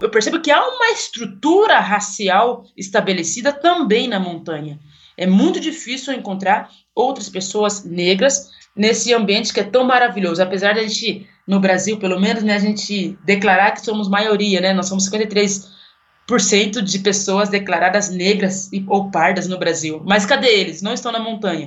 eu percebo que há uma estrutura racial estabelecida também na montanha. É muito difícil encontrar outras pessoas negras nesse ambiente que é tão maravilhoso. Apesar de a gente, no Brasil, pelo menos, né, a gente declarar que somos maioria, né? Nós somos 53 de pessoas declaradas negras ou pardas no Brasil. Mas cadê eles? Não estão na montanha.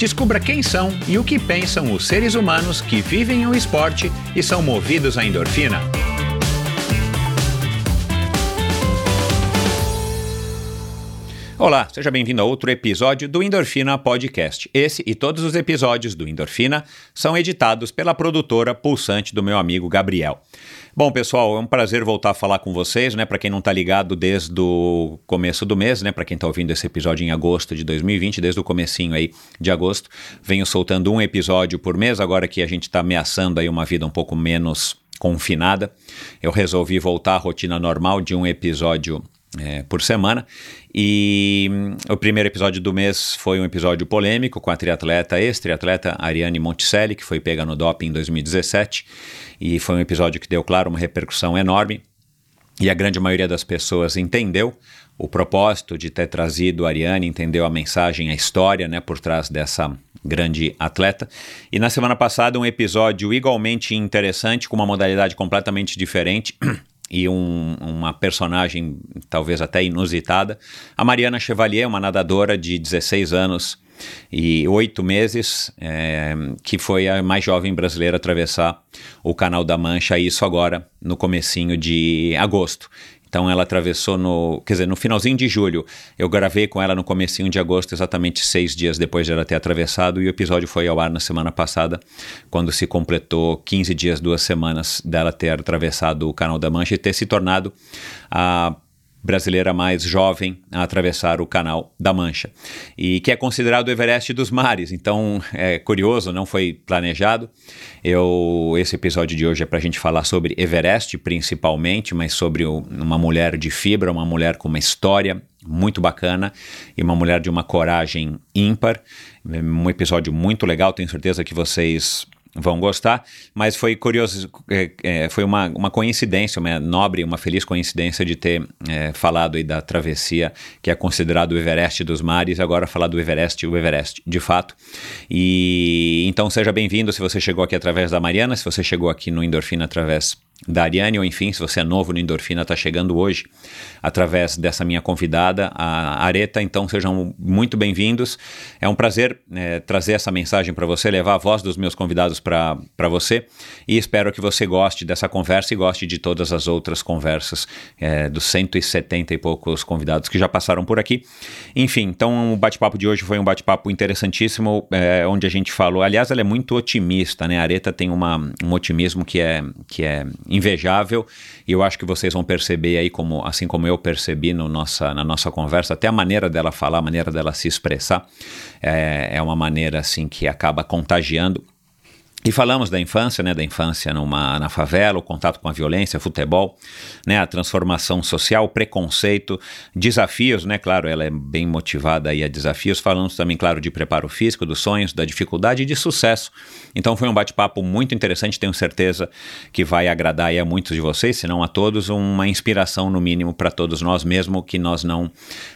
Descubra quem são e o que pensam os seres humanos que vivem o esporte e são movidos à endorfina. Olá, seja bem-vindo a outro episódio do Endorfina Podcast. Esse e todos os episódios do Endorfina são editados pela produtora Pulsante do meu amigo Gabriel. Bom, pessoal, é um prazer voltar a falar com vocês, né? Para quem não está ligado desde o começo do mês, né? Para quem está ouvindo esse episódio em agosto de 2020, desde o comecinho aí de agosto, venho soltando um episódio por mês, agora que a gente está ameaçando aí uma vida um pouco menos confinada. Eu resolvi voltar à rotina normal de um episódio é, por semana. E hum, o primeiro episódio do mês foi um episódio polêmico com a triatleta, ex-triatleta Ariane Monticelli, que foi pega no doping em 2017. E foi um episódio que deu, claro, uma repercussão enorme. E a grande maioria das pessoas entendeu o propósito de ter trazido a Ariane, entendeu a mensagem, a história né, por trás dessa grande atleta. E na semana passada, um episódio igualmente interessante, com uma modalidade completamente diferente. e um, uma personagem talvez até inusitada. A Mariana Chevalier, uma nadadora de 16 anos e oito meses, é, que foi a mais jovem brasileira a atravessar o Canal da Mancha, isso agora no comecinho de agosto. Então ela atravessou no, quer dizer, no finalzinho de julho. Eu gravei com ela no comecinho de agosto, exatamente seis dias depois de ela ter atravessado, e o episódio foi ao ar na semana passada, quando se completou 15 dias, duas semanas dela ter atravessado o Canal da Mancha e ter se tornado a brasileira mais jovem a atravessar o Canal da Mancha e que é considerado o Everest dos mares. Então é curioso, não foi planejado. Eu esse episódio de hoje é para a gente falar sobre Everest principalmente, mas sobre o, uma mulher de fibra, uma mulher com uma história muito bacana e uma mulher de uma coragem ímpar. Um episódio muito legal, tenho certeza que vocês vão gostar, mas foi curioso, é, é, foi uma, uma coincidência, uma nobre, uma feliz coincidência de ter é, falado aí da travessia que é considerado o Everest dos mares, agora falar do Everest, o Everest, de fato. E então seja bem-vindo se você chegou aqui através da Mariana, se você chegou aqui no Endorfina através da Ariane, ou enfim, se você é novo no Endorfina, está chegando hoje através dessa minha convidada, a Areta, então sejam muito bem-vindos. É um prazer é, trazer essa mensagem para você, levar a voz dos meus convidados para você e espero que você goste dessa conversa e goste de todas as outras conversas é, dos 170 e poucos convidados que já passaram por aqui. Enfim, então o bate-papo de hoje foi um bate-papo interessantíssimo, é, onde a gente falou, aliás, ela é muito otimista, né? A Areta tem uma, um otimismo que é, que é invejável. E eu acho que vocês vão perceber aí, como, assim como eu percebi no nossa, na nossa conversa, até a maneira dela falar, a maneira dela se expressar, é, é uma maneira assim que acaba contagiando e falamos da infância, né, da infância numa, na favela, o contato com a violência, futebol, né, a transformação social, preconceito, desafios, né, claro, ela é bem motivada aí a desafios. Falamos também, claro, de preparo físico, dos sonhos, da dificuldade e de sucesso. Então foi um bate-papo muito interessante, tenho certeza que vai agradar aí a muitos de vocês, se não a todos, uma inspiração no mínimo para todos nós, mesmo que nós não,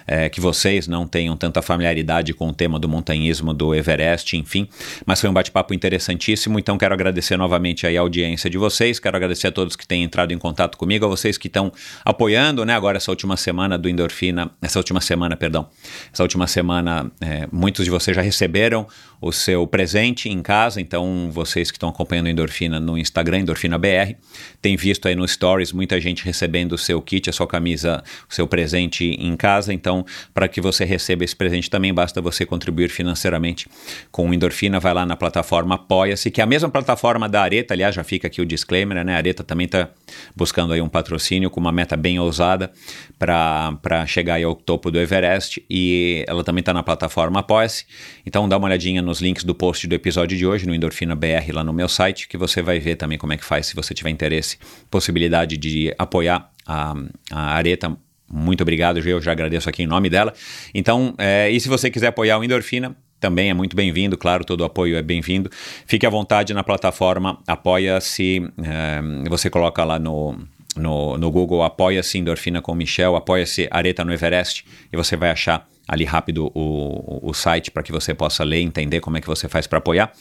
é, que vocês não tenham tanta familiaridade com o tema do montanhismo, do Everest, enfim. Mas foi um bate-papo interessantíssimo. Então quero agradecer novamente a audiência de vocês, quero agradecer a todos que têm entrado em contato comigo, a vocês que estão apoiando, né, agora essa última semana do Endorfina, essa última semana, perdão, essa última semana, é, muitos de vocês já receberam o seu presente em casa, então vocês que estão acompanhando Endorfina no Instagram, Endorfina BR, têm visto aí no Stories muita gente recebendo o seu kit, a sua camisa, o seu presente em casa, então para que você receba esse presente também basta você contribuir financeiramente com o Endorfina, vai lá na plataforma Apoia-se, que é a mesma plataforma da Areta, aliás, já fica aqui o disclaimer, né? A Areta também está buscando aí um patrocínio com uma meta bem ousada para chegar aí ao topo do Everest. E ela também está na plataforma Apoia-se. Então dá uma olhadinha nos links do post do episódio de hoje no Endorfina BR lá no meu site, que você vai ver também como é que faz se você tiver interesse, possibilidade de apoiar a, a Areta muito obrigado, eu já agradeço aqui em nome dela. Então, é, e se você quiser apoiar o Endorfina, também é muito bem-vindo, claro, todo apoio é bem-vindo. Fique à vontade na plataforma, apoia-se, é, você coloca lá no, no, no Google, apoia-se Endorfina com Michel, apoia-se Areta no Everest, e você vai achar ali rápido o, o site para que você possa ler, entender como é que você faz para apoiar.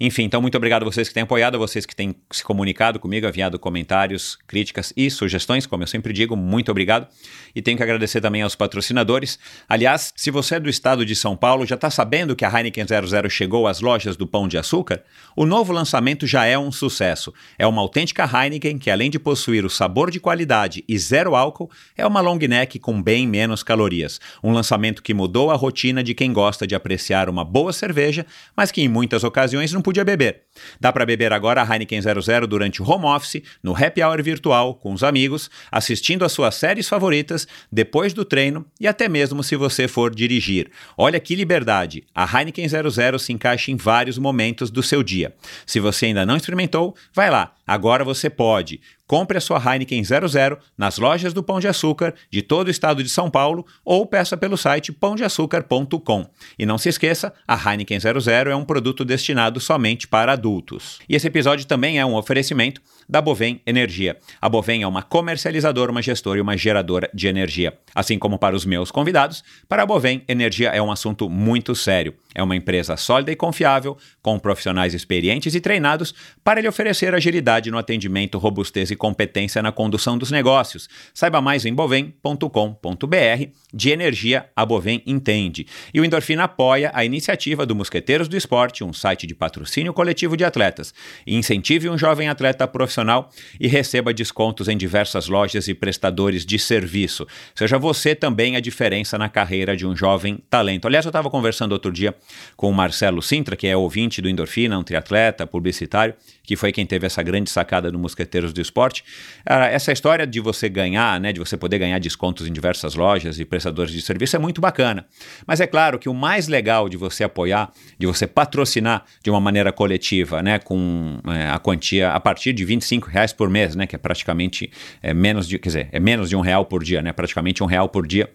Enfim, então muito obrigado a vocês que têm apoiado, a vocês que têm se comunicado comigo, enviado comentários, críticas e sugestões, como eu sempre digo, muito obrigado. E tenho que agradecer também aos patrocinadores. Aliás, se você é do estado de São Paulo, já está sabendo que a Heineken 00 chegou às lojas do Pão de Açúcar? O novo lançamento já é um sucesso. É uma autêntica Heineken que, além de possuir o sabor de qualidade e zero álcool, é uma long neck com bem menos calorias. Um lançamento que mudou a rotina de quem gosta de apreciar uma boa cerveja, mas que em muitas ocasiões não podia beber. Dá para beber agora a Heineken 00 durante o home office, no happy hour virtual, com os amigos, assistindo às suas séries favoritas, depois do treino e até mesmo se você for dirigir. Olha que liberdade! A Heineken 00 se encaixa em vários momentos do seu dia. Se você ainda não experimentou, vai lá, agora você pode. Compre a sua Heineken 00 nas lojas do Pão de Açúcar de todo o estado de São Paulo ou peça pelo site pãodeaçúcar.com. E não se esqueça, a Heineken 00 é um produto destinado somente para adultos. E esse episódio também é um oferecimento da Bovem Energia. A Bovem é uma comercializadora, uma gestora e uma geradora de energia. Assim como para os meus convidados, para a Bovem, energia é um assunto muito sério. É uma empresa sólida e confiável, com profissionais experientes e treinados para lhe oferecer agilidade no atendimento, robustez e competência na condução dos negócios. Saiba mais em bovem.com.br. De energia, a Bovem entende. E o Endorfina apoia a iniciativa do Mosqueteiros do Esporte, um site de patrocínio coletivo de atletas. incentive um jovem atleta profissional e receba descontos em diversas lojas e prestadores de serviço. Seja você também a diferença na carreira de um jovem talento. Aliás, eu estava conversando outro dia com o Marcelo Sintra, que é ouvinte do Endorfina, um triatleta, publicitário, que foi quem teve essa grande sacada no Mosqueteiros do Esporte. essa história de você ganhar, né, de você poder ganhar descontos em diversas lojas e prestadores de serviço é muito bacana. Mas é claro que o mais legal de você apoiar, de você patrocinar de uma maneira coletiva, né, com é, a quantia a partir de 25 reais por mês, né, que é praticamente é, menos de, quer dizer, é menos de um real por dia, né, praticamente um real por dia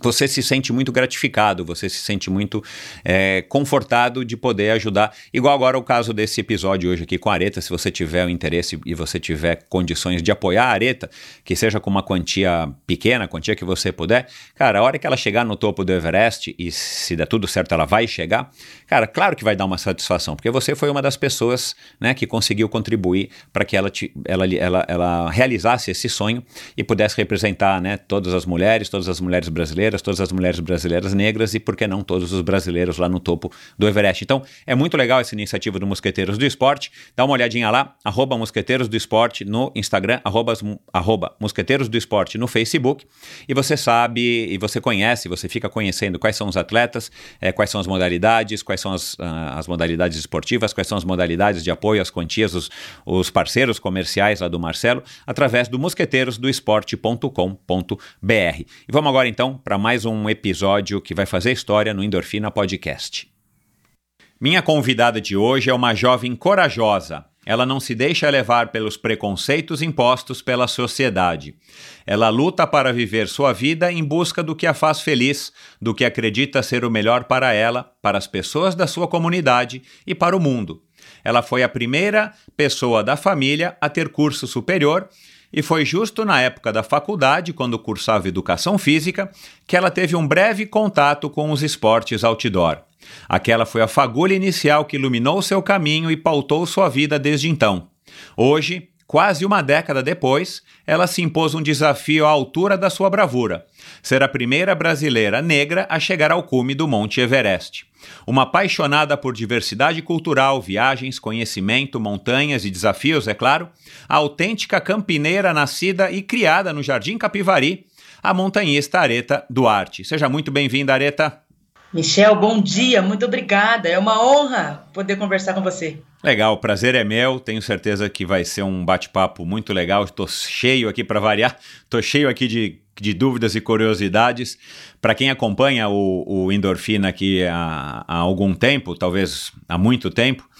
você se sente muito gratificado, você se sente muito é, confortado de poder ajudar. Igual agora o caso desse episódio hoje aqui com a Areta, se você tiver o interesse e você tiver condições de apoiar a Areta, que seja com uma quantia pequena, quantia que você puder, cara, a hora que ela chegar no topo do Everest, e se der tudo certo ela vai chegar, cara, claro que vai dar uma satisfação, porque você foi uma das pessoas né, que conseguiu contribuir para que ela, te, ela, ela, ela realizasse esse sonho e pudesse representar né, todas as mulheres, todas as mulheres brasileiras todas as mulheres brasileiras negras e, por que não, todos os brasileiros lá no topo do Everest. Então, é muito legal essa iniciativa do Mosqueteiros do Esporte. Dá uma olhadinha lá, arroba Mosqueteiros do Esporte no Instagram, arroba, arroba Mosqueteiros do Esporte no Facebook. E você sabe, e você conhece, você fica conhecendo quais são os atletas, é, quais são as modalidades, quais são as, uh, as modalidades esportivas, quais são as modalidades de apoio, as quantias, os, os parceiros comerciais lá do Marcelo, através do mosqueteirosdoesporte.com.br. E vamos agora então para mais um episódio que vai fazer história no Endorfina Podcast. Minha convidada de hoje é uma jovem corajosa. Ela não se deixa levar pelos preconceitos impostos pela sociedade. Ela luta para viver sua vida em busca do que a faz feliz, do que acredita ser o melhor para ela, para as pessoas da sua comunidade e para o mundo. Ela foi a primeira pessoa da família a ter curso superior e foi justo na época da faculdade, quando cursava educação física, que ela teve um breve contato com os esportes outdoor. Aquela foi a fagulha inicial que iluminou seu caminho e pautou sua vida desde então. Hoje, quase uma década depois, ela se impôs um desafio à altura da sua bravura: ser a primeira brasileira negra a chegar ao cume do Monte Everest. Uma apaixonada por diversidade cultural, viagens, conhecimento, montanhas e desafios, é claro, a autêntica campineira nascida e criada no Jardim Capivari, a montanhista Areta Duarte. Seja muito bem-vinda, Areta. Michel, bom dia, muito obrigada. É uma honra poder conversar com você. Legal, o prazer é meu. Tenho certeza que vai ser um bate-papo muito legal. Estou cheio aqui para variar, estou cheio aqui de, de dúvidas e curiosidades. Para quem acompanha o, o Endorfina aqui há, há algum tempo, talvez há muito tempo,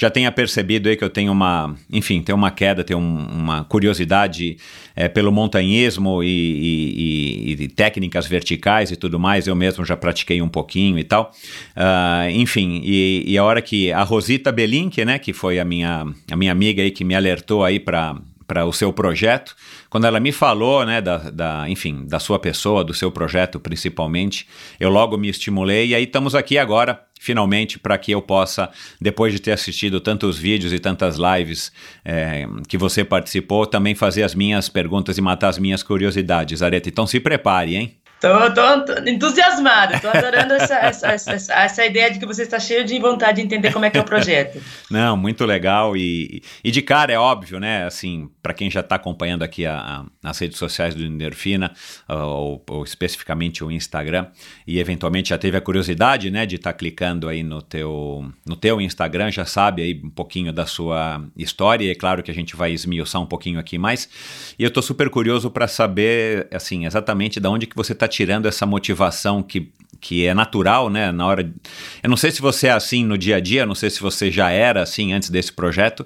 já tenha percebido aí que eu tenho uma, enfim, tenho uma queda, tenho um, uma curiosidade é, pelo montanhismo e, e, e, e, técnicas verticais e tudo mais. Eu mesmo já pratiquei um pouquinho e tal. Uh, enfim, e, a hora que a Rosita Belink, né, que foi a minha, a minha amiga aí que me alertou aí para para o seu projeto. Quando ela me falou, né, da, da, enfim, da sua pessoa, do seu projeto principalmente, eu logo me estimulei e aí estamos aqui agora finalmente para que eu possa, depois de ter assistido tantos vídeos e tantas lives é, que você participou, também fazer as minhas perguntas e matar as minhas curiosidades, Areta. Então se prepare, hein? Tô, tô, tô entusiasmada, tô adorando essa, essa, essa, essa, ideia de que você está cheio de vontade de entender como é que é o projeto. Não, muito legal e, e de cara é óbvio, né? Assim, para quem já está acompanhando aqui a, a, as redes sociais do Endorfina, ou, ou, especificamente o Instagram, e eventualmente já teve a curiosidade, né, de estar tá clicando aí no teu, no teu Instagram, já sabe aí um pouquinho da sua história, e é claro que a gente vai esmiuçar um pouquinho aqui mais, e eu estou super curioso para saber, assim, exatamente de onde que você está tirando essa motivação que, que é natural, né? Na hora. Eu não sei se você é assim no dia a dia, não sei se você já era assim antes desse projeto,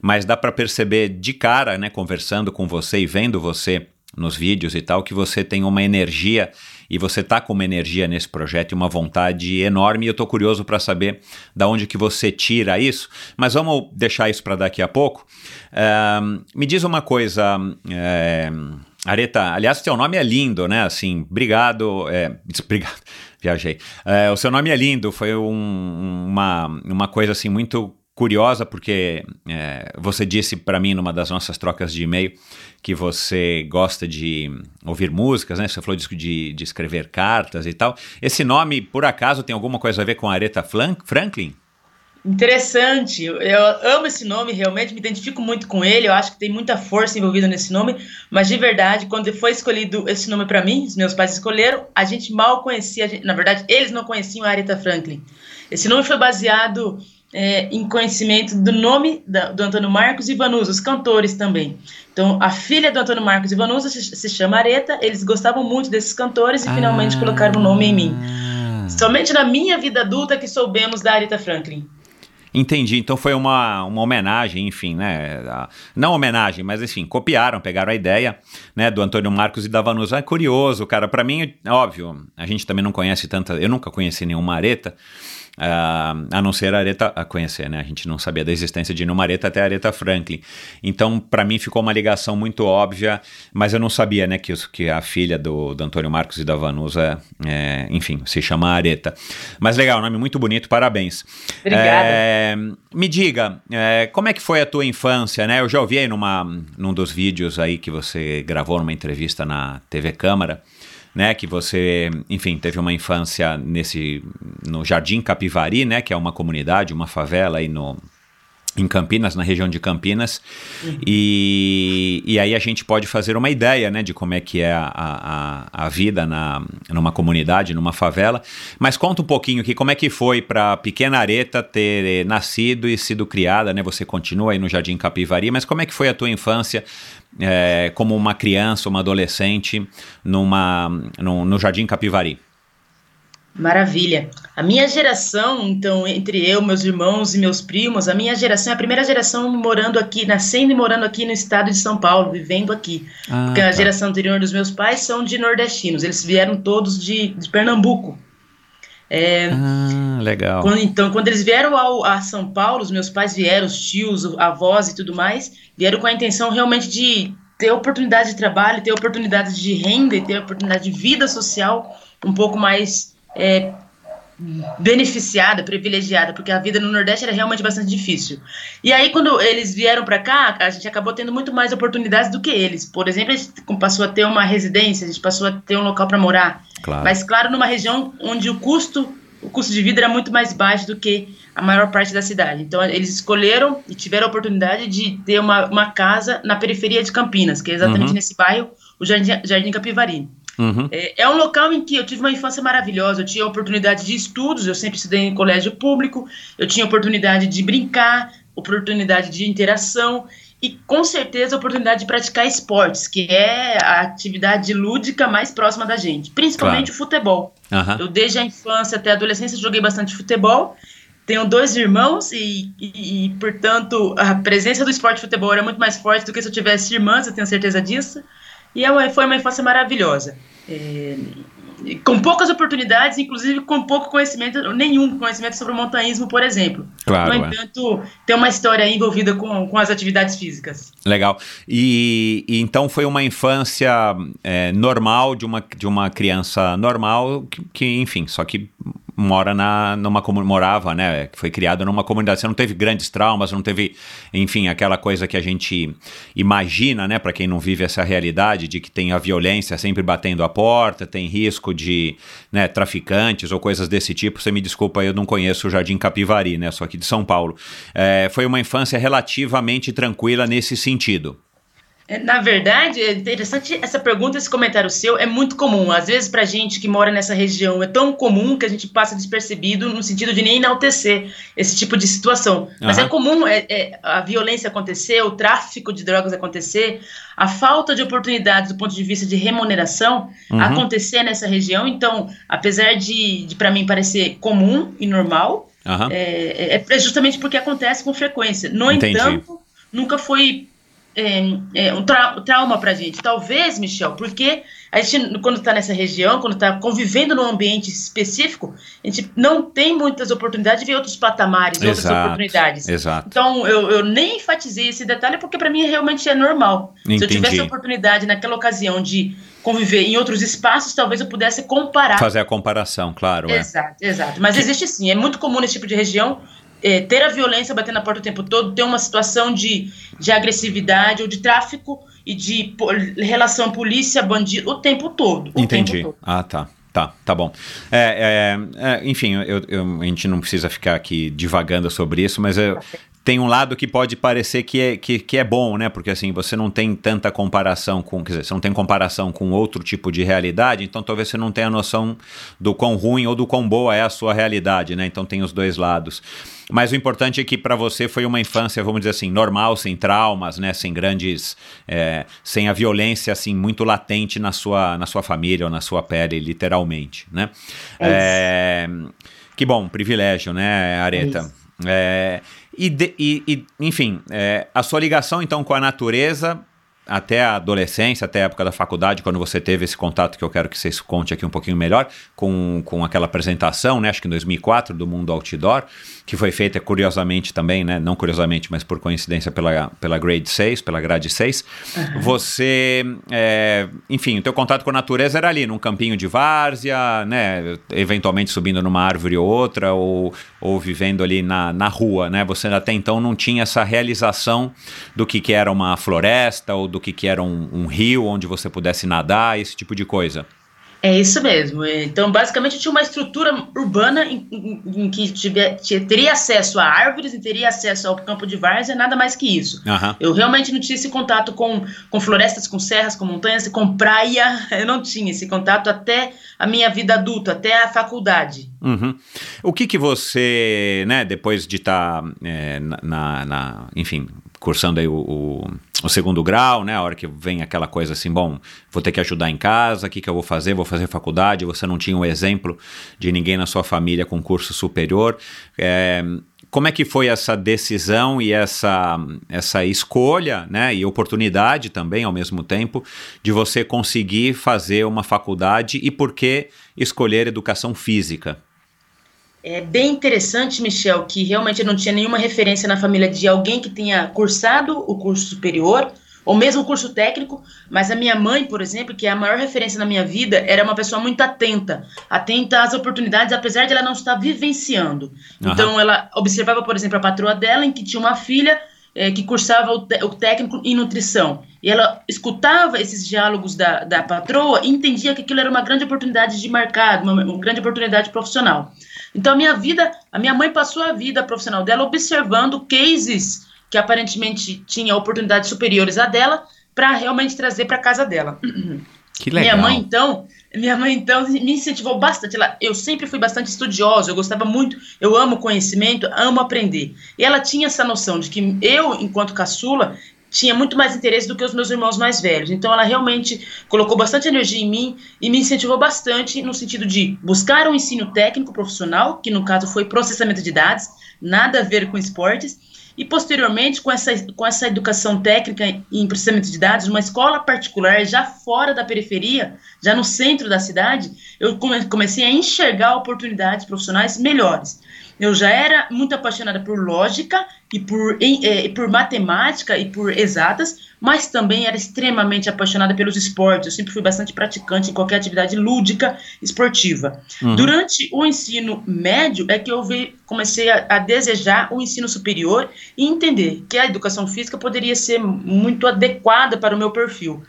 mas dá para perceber de cara, né? Conversando com você e vendo você nos vídeos e tal, que você tem uma energia e você tá com uma energia nesse projeto e uma vontade enorme. E eu tô curioso para saber da onde que você tira isso. Mas vamos deixar isso para daqui a pouco. Uh, me diz uma coisa. Uh, Areta, aliás, seu nome é lindo, né? Assim, obrigado. É, obrigado, viajei. É, o seu nome é lindo, foi um, uma, uma coisa assim muito curiosa, porque é, você disse para mim numa das nossas trocas de e-mail que você gosta de ouvir músicas, né? Você falou de, de escrever cartas e tal. Esse nome, por acaso, tem alguma coisa a ver com a Aretha Franklin? Interessante, eu amo esse nome, realmente me identifico muito com ele. Eu acho que tem muita força envolvida nesse nome, mas de verdade, quando foi escolhido esse nome para mim, os meus pais escolheram, a gente mal conhecia, gente, na verdade, eles não conheciam a Aretha Franklin. Esse nome foi baseado é, em conhecimento do nome da, do Antônio Marcos e Vanusa, os cantores também. Então, a filha do Antônio Marcos e Vanusa se, se chama Areta, eles gostavam muito desses cantores e ah. finalmente colocaram o nome em mim. Somente na minha vida adulta que soubemos da Aretha Franklin. Entendi, então foi uma, uma homenagem, enfim, né? Não homenagem, mas enfim, copiaram, pegaram a ideia, né, do Antônio Marcos e da Vanusa. É curioso, cara, para mim, óbvio, a gente também não conhece tanta, eu nunca conheci nenhuma areta, Uh, a não ser a Aretha a conhecer, né? A gente não sabia da existência de nenhuma Areta até a Aretha Franklin. Então, para mim ficou uma ligação muito óbvia, mas eu não sabia, né, que, que a filha do, do Antônio Marcos e da Vanusa, é, enfim, se chama Areta. Mas legal, nome muito bonito, parabéns. Obrigada. É, me diga, é, como é que foi a tua infância, né? Eu já ouvi aí numa, num dos vídeos aí que você gravou numa entrevista na TV Câmara, né, que você, enfim, teve uma infância nesse no Jardim Capivari, né, que é uma comunidade, uma favela aí no em Campinas, na região de Campinas, uhum. e, e aí a gente pode fazer uma ideia, né, de como é que é a, a, a vida na, numa comunidade, numa favela, mas conta um pouquinho aqui como é que foi para Pequena Areta ter nascido e sido criada, né, você continua aí no Jardim Capivari, mas como é que foi a tua infância é, como uma criança, uma adolescente numa, no, no Jardim Capivari? Maravilha. A minha geração, então, entre eu, meus irmãos e meus primos, a minha geração é a primeira geração morando aqui, nascendo e morando aqui no estado de São Paulo, vivendo aqui. Ah, Porque a tá. geração anterior dos meus pais são de nordestinos, eles vieram todos de, de Pernambuco. É, ah, legal. Quando, então, quando eles vieram ao, a São Paulo, os meus pais vieram, os tios, avós e tudo mais, vieram com a intenção realmente de ter oportunidade de trabalho, ter oportunidade de renda e ter oportunidade de vida social um pouco mais é, beneficiada, privilegiada, porque a vida no Nordeste era realmente bastante difícil. E aí, quando eles vieram para cá, a gente acabou tendo muito mais oportunidades do que eles. Por exemplo, a gente passou a ter uma residência, a gente passou a ter um local para morar. Claro. Mas, claro, numa região onde o custo, o custo de vida era muito mais baixo do que a maior parte da cidade. Então, eles escolheram e tiveram a oportunidade de ter uma, uma casa na periferia de Campinas, que é exatamente Uhum. nesse bairro, o Jardim, Jardim Capivari. Uhum. É, é um local em que eu tive uma infância maravilhosa. Eu tinha oportunidade de estudos, eu sempre estudei em colégio público, eu tinha oportunidade de brincar, oportunidade de interação e com certeza oportunidade de praticar esportes, que é a atividade lúdica mais próxima da gente, principalmente o futebol. Aham. Eu desde a infância até a adolescência joguei bastante futebol. Tenho dois irmãos e, e, e, portanto, a presença do esporte de futebol era muito mais forte do que se eu tivesse irmãs, eu tenho certeza disso. E é foi uma infância maravilhosa. É, com poucas oportunidades, inclusive com pouco conhecimento, nenhum conhecimento sobre o montanhismo, por exemplo. Claro, no é. entanto, tem uma história envolvida com, com as atividades físicas. Legal. E, e então foi uma infância é, normal de uma, de uma criança normal que, que, enfim, só que mora na numa morava, né, que foi criada numa comunidade. Você não teve grandes traumas, não teve, enfim, aquela coisa que a gente imagina, né, para quem não vive essa realidade de que tem a violência sempre batendo a porta, tem risco de, né, traficantes ou coisas desse tipo. Você me desculpa, eu não conheço o Jardim Capivari, né, sou aqui de São Paulo. É, foi uma infância relativamente tranquila nesse sentido. É, Na verdade, é interessante essa pergunta, esse comentário seu é muito comum. Às vezes, pra gente que mora nessa região, é tão comum que a gente passa despercebido no sentido de nem enaltecer esse tipo de situação. Mas Aham. é comum é, é, a violência acontecer, o tráfico de drogas acontecer, a falta de oportunidades do ponto de vista de remuneração Uhum. acontecer nessa região. Então, apesar de, de para mim parecer comum e normal, é, é- é justamente porque acontece com frequência. No Entendi. entanto, nunca foi é, é, um tra- trauma pra gente. Talvez, Michel, porque a gente, quando está nessa região, quando está convivendo num ambiente específico, a gente não tem muitas oportunidades de ver outros patamares, outras Exato. oportunidades. Exato. Então, eu, eu nem enfatizei esse detalhe porque para mim realmente é normal. Se eu Entendi. tivesse a oportunidade naquela ocasião de conviver em outros espaços, talvez eu pudesse comparar Fazer a comparação, claro. É. Exato, exato. Mas existe sim, é muito comum nesse tipo de região é, ter a violência batendo na porta o tempo todo, ter uma situação de, de agressividade ou de tráfico e de po- relação polícia-bandido o tempo todo. O Entendi. Tempo todo. Ah, tá. Tá, tá bom. É, é, é, enfim, eu- eu- a gente não precisa ficar aqui divagando sobre isso, mas eu- tem um lado que pode parecer que é, que, que é bom, né? Porque assim, você não tem tanta comparação com. Quer dizer, você não tem comparação com outro tipo de realidade, então talvez você não tenha noção do quão ruim ou do quão boa é a sua realidade, né? Então tem os dois lados. Mas o importante é que para você foi uma infância, vamos dizer assim, normal, sem traumas, né? Sem grandes. é, sem a violência, assim, muito latente na sua, na sua família ou na sua pele, literalmente, né? É, que bom, privilégio, né, Areta? É, e, de- e- e, enfim, é, a sua ligação então com a natureza até a adolescência, até a época da faculdade, quando você teve esse contato que eu quero que vocês conte aqui um pouquinho melhor, com, com aquela apresentação, né, acho que em 2004, do Mundo Outdoor, que foi feita curiosamente também, né, não curiosamente, mas por coincidência pela, pela Grade 6, pela grade 6, você, é, enfim, o teu contato com a natureza era ali, num campinho de várzea, né, eventualmente subindo numa árvore ou outra, ou, ou vivendo ali na, na rua, né, você até então não tinha essa realização do que, que era uma floresta ou do que, que era um, um rio onde você pudesse nadar, esse tipo de coisa. É isso mesmo. Então, basicamente, tinha uma estrutura urbana em, em- em que tiver- te- teria acesso a árvores e teria acesso ao campo de várzea, nada mais que isso. Aham. Eu realmente não tinha esse contato com, com florestas, com serras, com montanhas, com praia. Eu não tinha esse contato até a minha vida adulta, até a faculdade. Uhum. O que que você, né, depois de estar, na, na- na- enfim, cursando aí o, o- o segundo grau, né, a hora que vem aquela coisa assim, bom, vou ter que ajudar em casa, o que que eu vou fazer? Vou fazer faculdade, você não tinha um exemplo de ninguém na sua família com curso superior, é, como é que foi essa decisão e essa, essa escolha, né, e oportunidade também ao mesmo tempo de você conseguir fazer uma faculdade e por que escolher educação física? É bem interessante, Michel, que realmente eu não tinha nenhuma referência na família de alguém que tenha cursado o curso superior ou mesmo curso técnico, mas a minha mãe, por exemplo, que é a maior referência na minha vida, era uma pessoa muito atenta, atenta às oportunidades, apesar de ela não estar vivenciando. Aham. Então, ela observava, por exemplo, a patroa dela, em que tinha uma filha eh, que cursava o, o técnico em nutrição. E ela escutava esses diálogos da, da patroa e entendia que aquilo era uma grande oportunidade de mercado, uma, uma grande oportunidade profissional. Então, a minha vida, a minha mãe passou a vida profissional dela observando cases que aparentemente tinham oportunidades superiores à dela para realmente trazer para casa dela. Que legal. Minha mãe, então, minha mãe, então, me incentivou bastante. Ela, eu sempre fui bastante estudiosa, eu gostava muito, eu amo conhecimento, amo aprender. E ela tinha essa noção de que eu, enquanto caçula, tinha muito mais interesse do que os meus irmãos mais velhos. Então, ela realmente colocou bastante energia em mim e me incentivou bastante no sentido de buscar um ensino técnico profissional, que no caso foi processamento de dados, nada a ver com esportes, e posteriormente, com essa, com essa educação técnica em processamento de dados, numa escola particular, já fora da periferia, já no centro da cidade, eu come- comecei a enxergar oportunidades profissionais melhores. Eu já era muito apaixonada por lógica e por, em- eh, por matemática e por exatas, mas também era extremamente apaixonada pelos esportes. Eu sempre fui bastante praticante em qualquer atividade lúdica esportiva. Uhum. Durante o ensino médio é que eu vi, comecei a, a desejar o ensino superior e entender que a educação física poderia ser muito adequada para o meu perfil.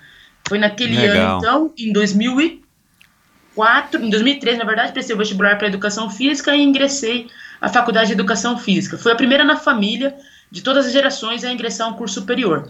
Foi naquele Legal. ano, então, em 2004, em 2003, na verdade, prestei o vestibular para educação física e ingressei à faculdade de educação física. Foi a primeira na família de todas as gerações a ingressar a um curso superior.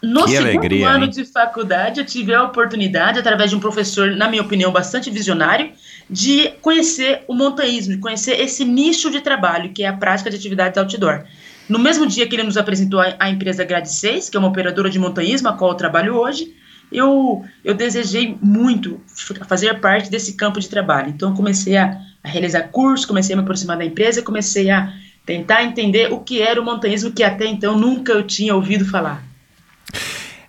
No Que segundo alegria, ano hein? de faculdade, eu tive a oportunidade, através de um professor, na minha opinião, bastante visionário, de conhecer o montanhismo, de conhecer esse nicho de trabalho, que é a prática de atividades outdoor. No mesmo dia que ele nos apresentou a, a empresa Grade 6, que é uma operadora de montanhismo, a qual eu trabalho hoje, eu, eu desejei muito fazer parte desse campo de trabalho. Então, comecei a, a realizar cursos, comecei a me aproximar da empresa, comecei a tentar entender o que era o montanhismo, que até então nunca eu tinha ouvido falar.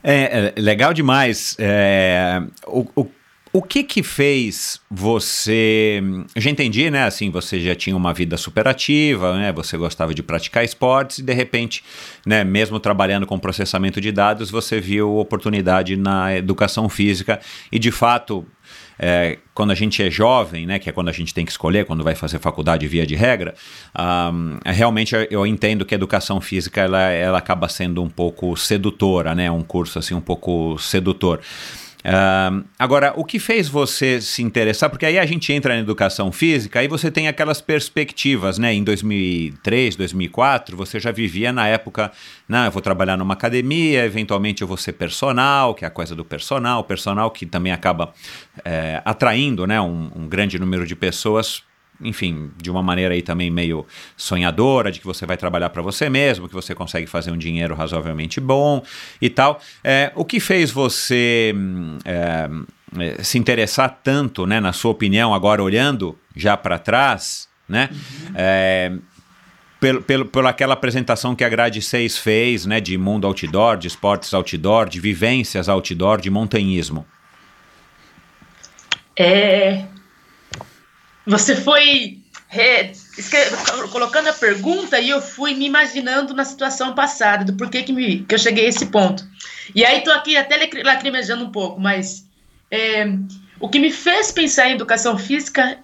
É, é legal demais. É, o, o, o que que fez você... Já entendi, né? Assim, você já tinha uma vida superativa, né? Você gostava de praticar esportes e, de repente, né, mesmo trabalhando com processamento de dados, você viu oportunidade na educação física e, de fato... é, quando a gente é jovem, né, que é quando a gente tem que escolher, quando vai fazer faculdade via de regra, ahm, realmente eu- eu entendo que a educação física ela, ela acaba sendo um pouco sedutora, né, um curso assim um pouco sedutor. Agora, o que fez você se interessar? Porque aí a gente entra na educação física, aí você tem aquelas perspectivas, né? Em 2003, 2004, você já vivia na época, não, eu vou trabalhar numa academia, eventualmente eu vou ser personal, que é a coisa do personal, personal que também acaba é, atraindo, né? Um, um grande número de pessoas enfim, de uma maneira aí também meio sonhadora, de que você vai trabalhar para você mesmo, que você consegue fazer um dinheiro razoavelmente bom e tal. É, o que fez você hum, é, é, se interessar tanto, né, na sua opinião, agora olhando já para trás, né? É, pelo, pelo, pela aquela apresentação que a Grade 6 fez, né, de mundo outdoor, de esportes outdoor, de vivências outdoor, de montanhismo. É, você foi colocando a pergunta e eu fui me imaginando na situação passada, do porquê que, me, que eu cheguei a esse ponto. E aí tô aqui até lacri- lacrimejando um pouco, mas é, o que me fez pensar em educação física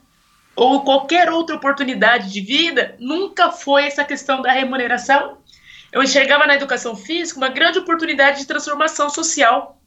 ou qualquer outra oportunidade de vida nunca foi essa questão da remuneração. Eu enxergava na educação física uma grande oportunidade de transformação social.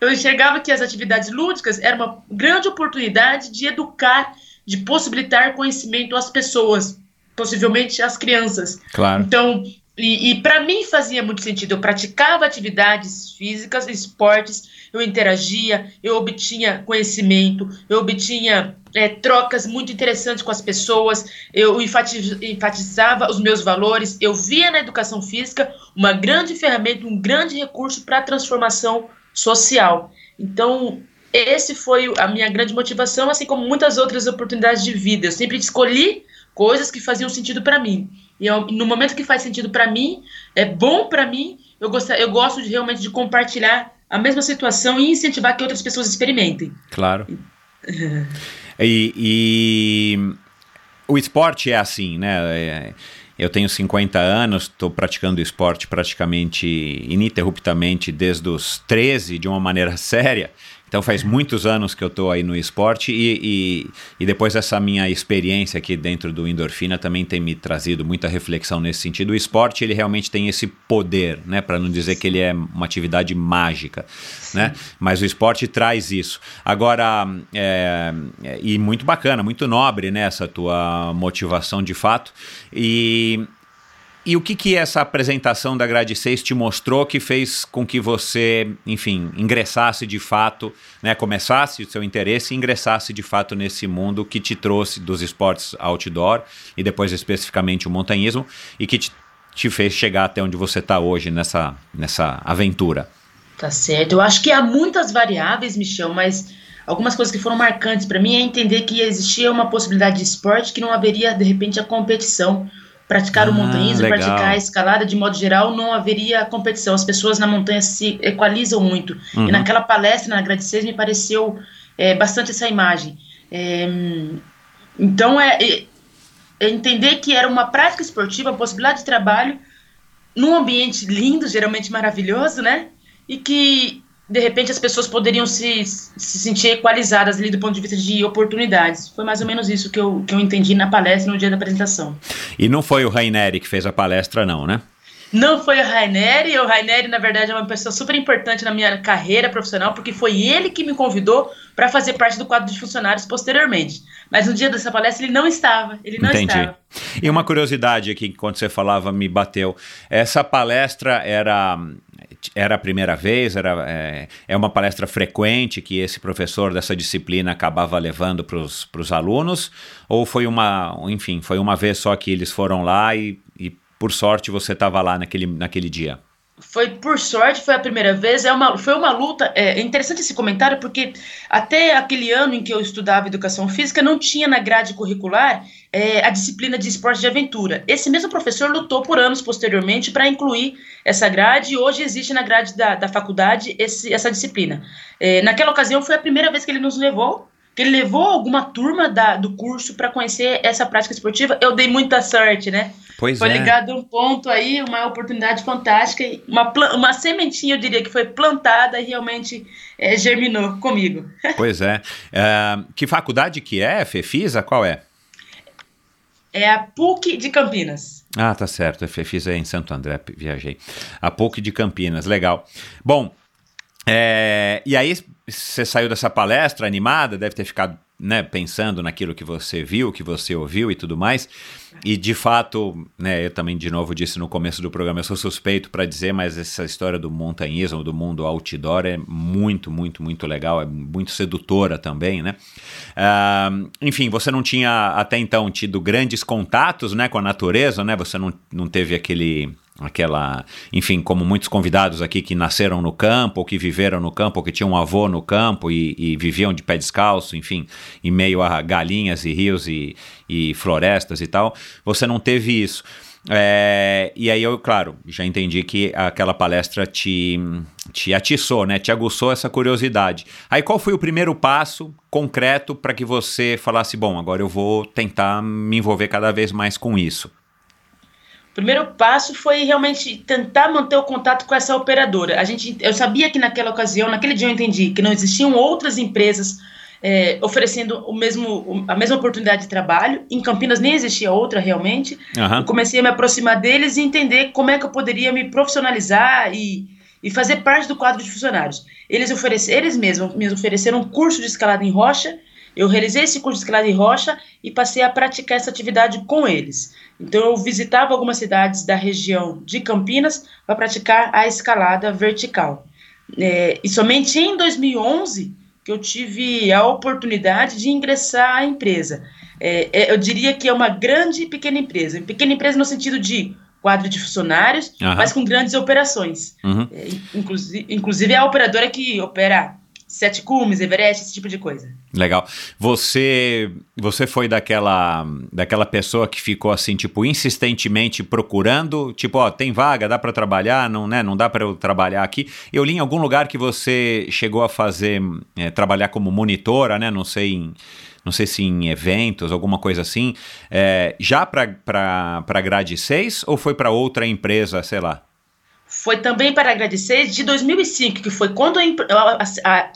Eu enxergava que as atividades lúdicas eram uma grande oportunidade de educar, de possibilitar conhecimento às pessoas, possivelmente às crianças. Claro. Então, e, e para mim fazia muito sentido. Eu praticava atividades físicas, esportes, eu interagia, eu obtinha conhecimento, eu obtinha é, trocas muito interessantes com as pessoas, eu enfatiz- enfatizava os meus valores, eu via na educação física uma grande ferramenta, um grande recurso para a transformação social. Então, esse foi a minha grande motivação, assim como muitas outras oportunidades de vida. Eu sempre escolhi coisas que faziam sentido para mim. E eu- no momento que faz sentido para mim, é bom para mim, eu, gosto, eu gosto de, realmente de compartilhar a mesma situação e incentivar que outras pessoas experimentem. Claro. E, e o esporte é assim, né? É- eu tenho 50 anos, estou praticando esporte praticamente ininterruptamente desde os 13, de uma maneira séria. Então faz muitos anos que eu estou aí no esporte e, e, e, depois essa minha experiência aqui dentro do Endorfina também tem me trazido muita reflexão nesse sentido. O esporte ele realmente tem esse poder, né, para não dizer que ele é uma atividade mágica, né? Mas o esporte traz isso. Agora é, e muito bacana, muito nobre, né, essa tua motivação de fato e e o que, que essa apresentação da Grade 6 te mostrou que fez com que você, enfim, ingressasse de fato, né, começasse o seu interesse e ingressasse de fato nesse mundo que te trouxe dos esportes outdoor e depois especificamente o montanhismo e que te, te fez chegar até onde você está hoje nessa, nessa aventura? Tá certo. Eu acho que há muitas variáveis, Michel, mas algumas coisas que foram marcantes para mim é entender que existia uma possibilidade de esporte que não haveria, de repente, a competição praticar ah, o montanhismo, legal. praticar a escalada de modo geral, não haveria competição. As pessoas na montanha se equalizam muito. Uhum. E naquela palestra, na Grade 6, me pareceu é, bastante essa imagem. É, então, é, é, é, entender que era uma prática esportiva, uma possibilidade de trabalho, num ambiente lindo, geralmente maravilhoso, né? E que de repente as pessoas poderiam se, se sentir equalizadas ali do ponto de vista de oportunidades. Foi mais ou menos isso que eu, que eu entendi na palestra no dia da apresentação. E não foi o Raineri que fez a palestra, não, né? Não foi o Raineri, o Raineri, na verdade, é uma pessoa super importante na minha carreira profissional, porque foi ele que me convidou para fazer parte do quadro de funcionários posteriormente. Mas no dia dessa palestra ele não estava, ele não Entendi. estava. E uma curiosidade aqui, enquanto você falava, me bateu. Essa palestra era era a primeira vez, era, é, é uma palestra frequente que esse professor dessa disciplina acabava levando para os alunos? Ou foi uma, enfim, foi uma vez só que eles foram lá e, e por sorte você estava lá naquele, naquele dia? Foi por sorte, foi a primeira vez. É uma, foi uma luta. É, é interessante esse comentário porque até aquele ano em que eu estudava educação física não tinha na grade curricular é, a disciplina de esporte de aventura. Esse mesmo professor lutou por anos posteriormente para incluir essa grade e hoje existe na grade da, da faculdade esse, essa disciplina. É, naquela ocasião foi a primeira vez que ele nos levou que ele levou alguma turma da, do curso para conhecer essa prática esportiva. Eu dei muita sorte, né? Pois foi é. ligado um ponto aí, uma oportunidade fantástica, uma, uma sementinha, eu diria, que foi plantada e realmente é, germinou comigo. Pois é. é. Que faculdade que é? FEFISA? Qual é? É a PUC de Campinas. Ah, tá certo. A FEFISA é em Santo André, viajei. A PUC de Campinas, legal. Bom, é, e aí você saiu dessa palestra animada, deve ter ficado né, pensando naquilo que você viu, que você ouviu e tudo mais. E de fato, né, eu também de novo disse no começo do programa, eu sou suspeito para dizer, mas essa história do montanhismo, do mundo outdoor é muito, muito, muito legal, é muito sedutora também, né? Uh, enfim, você não tinha até então tido grandes contatos, né, com a natureza, né? Você não, não teve aquele aquela, enfim, como muitos convidados aqui que nasceram no campo, ou que viveram no campo, ou que tinham um avô no campo e, e viviam de pé descalço, enfim, em meio a galinhas e rios e, e florestas e tal, você não teve isso. É, e aí eu, claro, já entendi que aquela palestra te, te atiçou, né? Te aguçou essa curiosidade. Aí qual foi o primeiro passo concreto para que você falasse, bom, agora eu vou tentar me envolver cada vez mais com isso? Primeiro passo foi realmente tentar manter o contato com essa operadora. A gente, eu sabia que naquela ocasião, naquele dia eu entendi que não existiam outras empresas é, oferecendo o mesmo, a mesma oportunidade de trabalho. Em Campinas nem existia outra realmente. Uhum. Comecei a me aproximar deles e entender como é que eu poderia me profissionalizar e, e fazer parte do quadro de funcionários. Eles, eles mesmos me ofereceram um curso de escalada em rocha eu realizei esse curso de escalada em rocha e passei a praticar essa atividade com eles. Então eu visitava algumas cidades da região de Campinas para praticar a escalada vertical. É, e somente em 2011 que eu tive a oportunidade de ingressar à empresa. É, é, eu diria que é uma grande e pequena empresa. Pequena empresa no sentido de quadro de funcionários, uhum. mas com grandes operações. Uhum. É, inclusive, inclusive é a operadora que opera Sete Cumes, Everest, esse tipo de coisa. Legal. Você você foi daquela daquela pessoa que ficou assim, tipo, insistentemente procurando, tipo, ó, tem vaga, dá para trabalhar, não, né, não dá para eu trabalhar aqui. Eu li em algum lugar que você chegou a fazer é, trabalhar como monitora, né? Não sei em não sei se em eventos, alguma coisa assim, é, já para Grade 6 ou foi para outra empresa, sei lá? Foi também para agradecer de 2005, que foi quando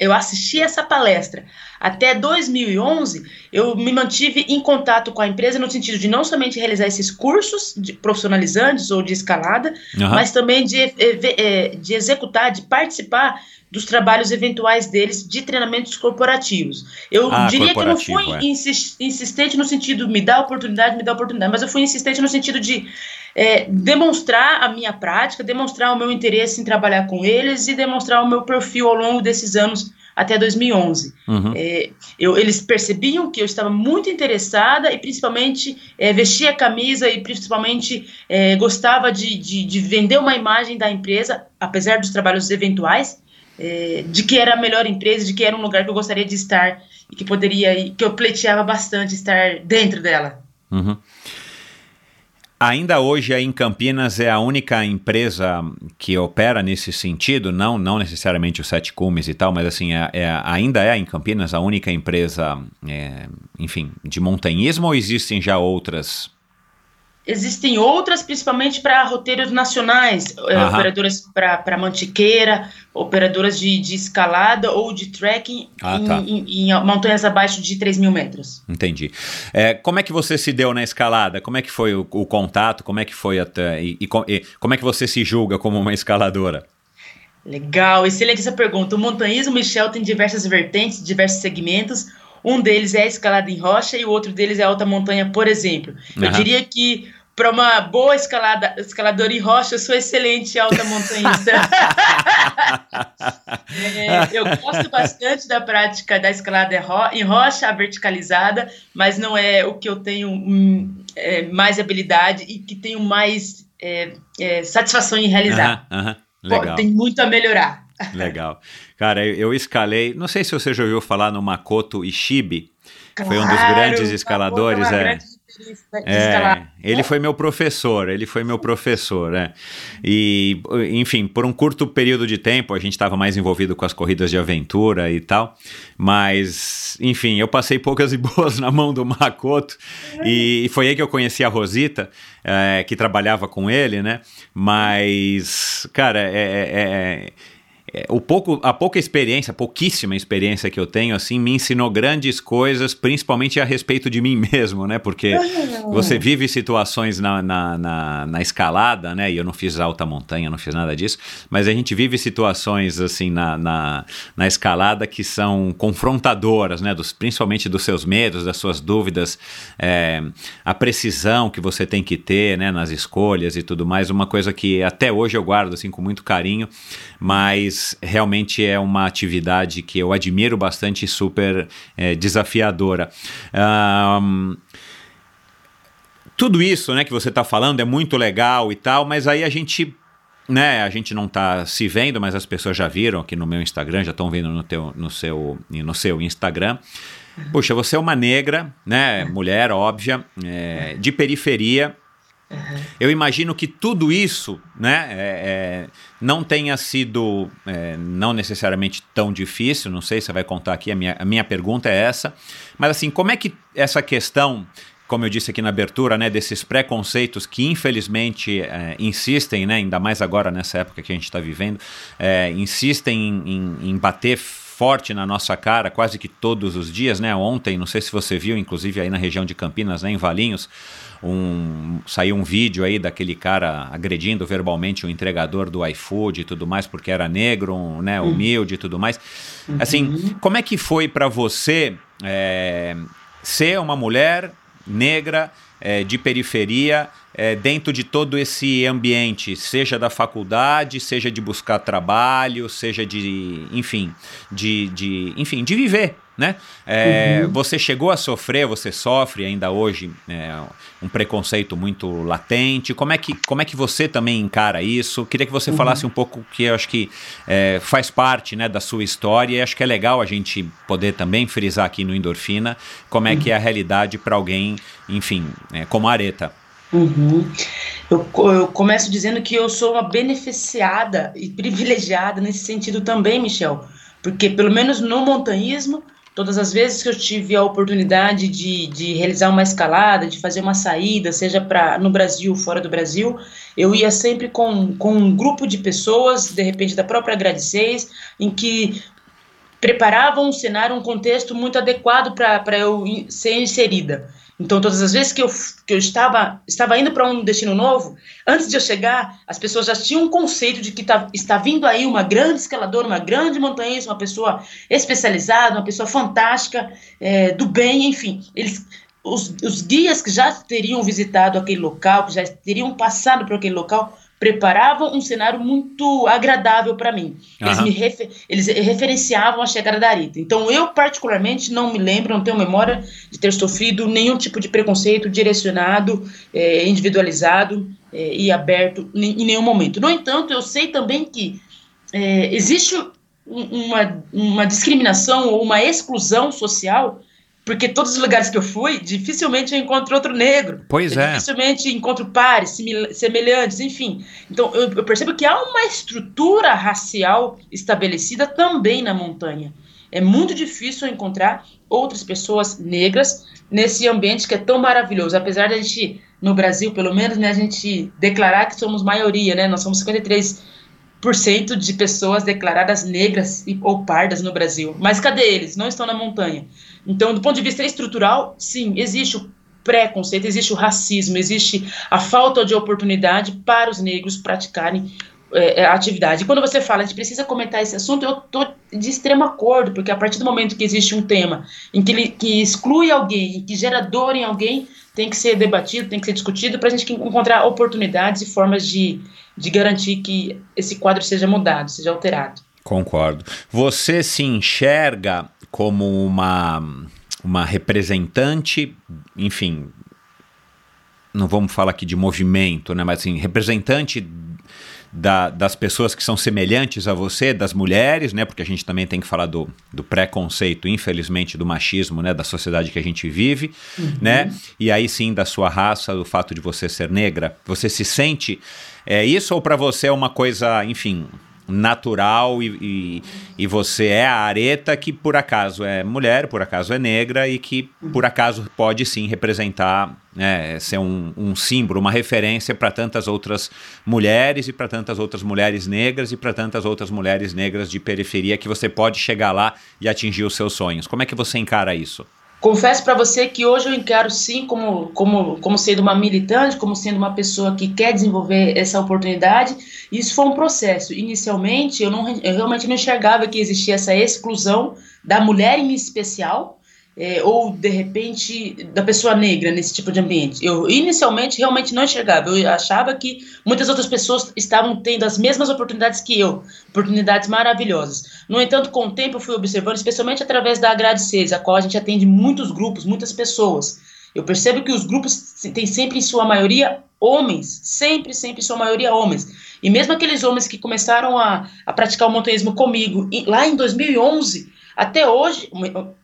eu assisti essa palestra. Até 2011, eu me mantive em contato com a empresa no sentido de não somente realizar esses cursos de profissionalizantes ou de escalada, uhum. mas também de, é, de executar, de participar dos trabalhos eventuais deles de treinamentos corporativos. Eu ah, diria que eu não fui é. insistente no sentido me dá oportunidade, me dá oportunidade, mas eu fui insistente no sentido de é, demonstrar a minha prática, demonstrar o meu interesse em trabalhar com eles e demonstrar o meu perfil ao longo desses anos até 2011. Uhum. É, eu, eles percebiam que eu estava muito interessada e principalmente é, vestia a camisa e principalmente é, gostava de, de, de, vender uma imagem da empresa, apesar dos trabalhos eventuais, é, de que era a melhor empresa, de que era um lugar que eu gostaria de estar e que poderia, que eu pleiteava bastante estar dentro dela. Uhum. Ainda hoje em Campinas é a única empresa que opera nesse sentido, não, não necessariamente o Sete Cumes e tal, mas assim, é, é, ainda é em Campinas a única empresa, é, enfim, de montanhismo ou existem já outras Existem outras, principalmente para roteiros nacionais, uhum. operadoras para mantiqueira, operadoras de, de, escalada ou de trekking ah, em, tá. em, em, montanhas abaixo de 3 mil metros. Entendi. É, como é que você se deu na escalada? Como é que foi o, o contato? Como é que foi até. E, e, e, como é que você se julga como uma escaladora? Legal, excelente essa pergunta. O montanhismo, Michel, tem diversas vertentes, diversos segmentos. Um deles é a escalada em rocha e o outro deles é a alta montanha, por exemplo. Uhum. Eu diria que para uma boa escalada, escaladora em rocha, eu sou excelente alta montanhista. é, eu gosto bastante da prática da escalada em rocha, verticalizada, mas não é o que eu tenho hum, é, mais habilidade e que tenho mais é, é satisfação em realizar. Uh -huh, uh -huh. Legal. Pô, tem muito a melhorar. Legal. Cara, eu escalei, não sei se você já ouviu falar no Makoto Ishibe, claro, foi um dos grandes escaladores. É, grande é, ele foi meu professor, ele foi meu professor, né? E, enfim, por um curto período de tempo, a gente estava mais envolvido com as corridas de aventura e tal, mas, enfim, eu passei poucas e boas na mão do Makoto, e, e foi aí que eu conheci a Rosita, é, que trabalhava com ele, né? Mas, cara, é, é, é o pouco, a pouca experiência, pouquíssima experiência que eu tenho, assim, me ensinou grandes coisas, principalmente a respeito de mim mesmo, né? Porque você vive situações na, na, na, na, escalada, né? E eu não fiz alta montanha, não fiz nada disso, mas a gente vive situações, assim, na, na, na escalada que são confrontadoras, né? Dos, principalmente dos seus medos, das suas dúvidas, é, a precisão que você tem que ter, né? Nas escolhas e tudo mais, uma coisa que até hoje eu guardo, assim, com muito carinho, mas realmente é uma atividade que eu admiro bastante e super é, desafiadora. Um, tudo isso né, que você está falando é muito legal e tal, mas aí a gente né, a gente não está se vendo, mas as pessoas já viram aqui no meu Instagram, já estão vendo no, teu, no, seu, no seu Instagram. Puxa, você é uma negra, né, mulher, óbvia, é, de periferia, Eu imagino que tudo isso né, é, é, não tenha sido é, não necessariamente tão difícil, não sei se você vai contar aqui, a minha, a minha pergunta é essa, mas assim, como é que essa questão, como eu disse aqui na abertura, né, desses preconceitos que infelizmente é, insistem, né, ainda mais agora nessa época que a gente está vivendo, é, insistem em, em, em bater forte na nossa cara quase que todos os dias, né? Ontem, não sei se você viu, inclusive aí na região de Campinas, né, em Valinhos, um, saiu um vídeo aí daquele cara agredindo verbalmente o entregador do iFood e tudo mais, porque era negro, um, né, uhum. humilde e tudo mais. Uhum. Assim, como é que foi para você é, ser uma mulher negra é, de periferia é, dentro de todo esse ambiente, seja da faculdade, seja de buscar trabalho, seja de, enfim, de, de, enfim, de viver né? É, uhum. Você chegou a sofrer, você sofre ainda hoje é, um preconceito muito latente. Como é, que, como é que você também encara isso? Queria que você uhum. falasse um pouco que eu acho que é, faz parte né, da sua história e acho que é legal a gente poder também frisar aqui no Endorfina como é uhum. que é a realidade para alguém, enfim, é, como a Areta. Uhum. Eu, eu, começo dizendo que eu sou uma beneficiada e privilegiada nesse sentido também, Michel, porque pelo menos no montanhismo, todas as vezes que eu tive a oportunidade de, de realizar uma escalada, de fazer uma saída, seja para no Brasil, fora do Brasil, eu ia sempre com, com um grupo de pessoas, de repente da própria Grade 6, em que preparavam um cenário, um contexto muito adequado para eu ser inserida. Então, todas as vezes que eu, que eu estava, estava indo para um destino novo, antes de eu chegar, as pessoas já tinham um conceito de que tá, está vindo aí uma grande escaladora, uma grande montanhista, uma pessoa especializada, uma pessoa fantástica, é, do bem, enfim. Eles, os, os guias que já teriam visitado aquele local, que já teriam passado por aquele local, preparavam um cenário muito agradável para mim. Eles me refer, eles referenciavam a chegada da Arita. Então eu particularmente não me lembro, não tenho memória de ter sofrido nenhum tipo de preconceito direcionado, é, individualizado é, e aberto em, em, nenhum momento. No entanto, eu sei também que é, existe uma, uma discriminação ou uma exclusão social porque todos os lugares que eu fui, dificilmente eu encontro outro negro. Pois é. Dificilmente encontro pares, semelhantes, enfim. Então eu, eu percebo que há uma estrutura racial estabelecida também na montanha. É muito difícil encontrar outras pessoas negras nesse ambiente que é tão maravilhoso. Apesar da gente, no Brasil, pelo menos, né, a gente declarar que somos maioria, né? Nós somos 53 de pessoas declaradas negras ou pardas no Brasil. Mas cadê eles? Não estão na montanha. Então, do ponto de vista estrutural, sim, existe o preconceito, existe o racismo, existe a falta de oportunidade para os negros praticarem é, a atividade. E quando você fala, a gente precisa comentar esse assunto, eu estou de extremo acordo, porque a partir do momento que existe um tema em que, ele, que exclui alguém, que gera dor em alguém, tem que ser debatido, tem que ser discutido para a gente encontrar oportunidades e formas de, de garantir que esse quadro seja mudado, seja alterado. Concordo. Você se enxerga como uma, uma representante, enfim, não vamos falar aqui de movimento, né, mas assim, representante da, das pessoas que são semelhantes a você, das mulheres, né? Porque a gente também tem que falar do, do preconceito, infelizmente, do machismo, né? Da sociedade que a gente vive, uhum. né? E aí sim da sua raça, do fato de você ser negra. Você se sente é isso ou para você é uma coisa, enfim, natural e, e, e, você é a areta que por acaso é mulher, por acaso é negra e que por acaso pode sim representar, né, ser um, um símbolo, uma referência para tantas outras mulheres e para tantas outras mulheres negras e para tantas outras mulheres negras de periferia que você pode chegar lá e atingir os seus sonhos. Como é que você encara isso? Confesso para você que hoje eu encaro sim como, como, como sendo uma militante, como sendo uma pessoa que quer desenvolver essa oportunidade. Isso foi um processo. Inicialmente, eu, não, eu realmente não enxergava que existia essa exclusão da mulher em especial, é, ou de repente da pessoa negra nesse tipo de ambiente. Eu inicialmente realmente não enxergava, eu achava que muitas outras pessoas estavam tendo as mesmas oportunidades que eu, oportunidades maravilhosas. No entanto, com o tempo eu fui observando, especialmente através da Grade 6, a qual a gente atende muitos grupos, muitas pessoas. Eu percebo que os grupos têm sempre em sua maioria homens, sempre, sempre em sua maioria homens. E mesmo aqueles homens que começaram a, a praticar o montanhismo comigo lá em 2011, até hoje,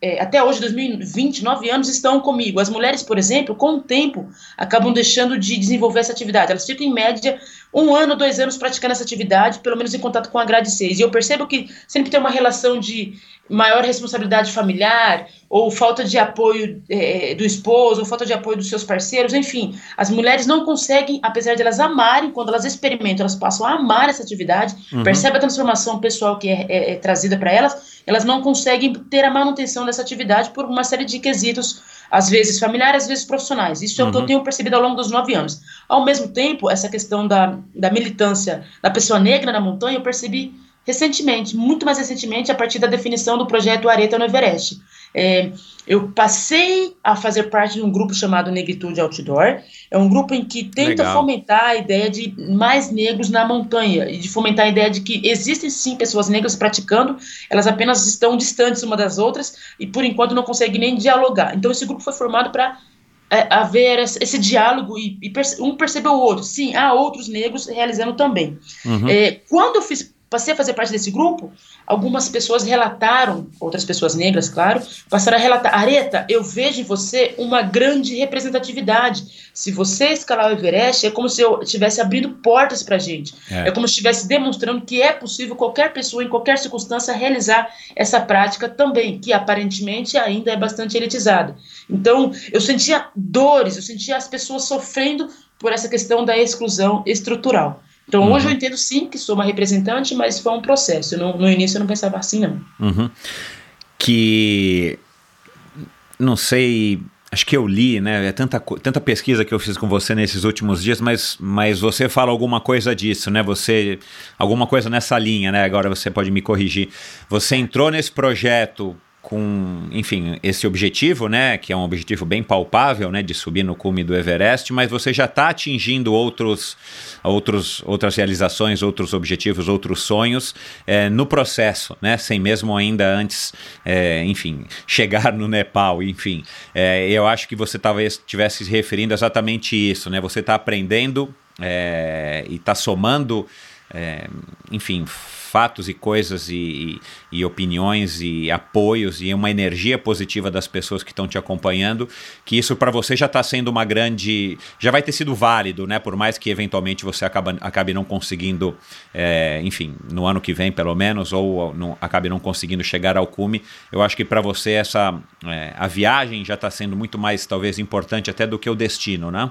é, até hoje, 2020, nove anos estão comigo. As mulheres, por exemplo, com o tempo, acabam deixando de desenvolver essa atividade. Elas ficam, em média, um ano, dois anos praticando essa atividade, pelo menos em contato com a grade 6. E eu percebo que sempre tem uma relação de maior responsabilidade familiar, ou falta de apoio é, do esposo, ou falta de apoio dos seus parceiros, enfim. As mulheres não conseguem, apesar de elas amarem, quando elas experimentam, elas passam a amar essa atividade, uhum. percebem a transformação pessoal que é, é, é trazida para elas, elas não conseguem ter a manutenção dessa atividade por uma série de quesitos, às vezes familiares, às vezes profissionais. Isso uhum. é o que eu uhum. tenho percebido ao longo dos nove anos. Ao mesmo tempo, essa questão da, da militância da pessoa negra na montanha, eu percebi recentemente, muito mais recentemente, a partir da definição do projeto Areta no Everest. É, eu passei a fazer parte de um grupo chamado Negritude Outdoor. É um grupo em que tenta Legal. fomentar a ideia de mais negros na montanha e de fomentar a ideia de que existem sim pessoas negras praticando, elas apenas estão distantes uma das outras e por enquanto não conseguem nem dialogar. Então esse grupo foi formado para é, haver esse, diálogo e, e perce- um percebeu o outro. Sim, há outros negros realizando também. Uhum. É, quando eu fiz, passei a fazer parte desse grupo, algumas pessoas relataram, outras pessoas negras, claro, passaram a relatar: Areta, eu vejo em você uma grande representatividade. Se você escalar o Everest, é como se eu estivesse abrindo portas para gente. É. É. como se estivesse demonstrando que é possível qualquer pessoa, em qualquer circunstância, realizar essa prática também, que aparentemente ainda é bastante elitizada. Então, eu sentia dores, eu sentia as pessoas sofrendo por essa questão da exclusão estrutural. Então, Uhum. hoje eu entendo sim que sou uma representante, mas foi um processo. Não- no início eu não pensava assim, não. Uhum. Que não sei, acho que eu li, né? É tanta, tanta pesquisa que eu fiz com você nesses últimos dias, mas, mas você fala alguma coisa disso, né? Você alguma coisa nessa linha, né? Agora você pode me corrigir. Você entrou nesse projeto com, enfim, esse objetivo, né, que é um objetivo bem palpável, né, de subir no cume do Everest, mas você já está atingindo outros, outros, outras realizações, outros objetivos, outros sonhos eh, no processo, né, sem mesmo ainda antes, eh, enfim, chegar no Nepal, enfim. Eh, eu acho que você talvez estivesse se referindo exatamente isso, né, você está aprendendo e está somando, enfim, fatos e coisas e, e, e opiniões e apoios e uma energia positiva das pessoas que estão te acompanhando, que isso para você já está sendo uma grande, já vai ter sido válido, né? Por mais que eventualmente você acaba, acabe não conseguindo, é, enfim, no ano que vem pelo menos, ou não, acabe não conseguindo chegar ao cume, eu acho que para você essa é, a viagem já está sendo muito mais talvez importante até do que o destino, né?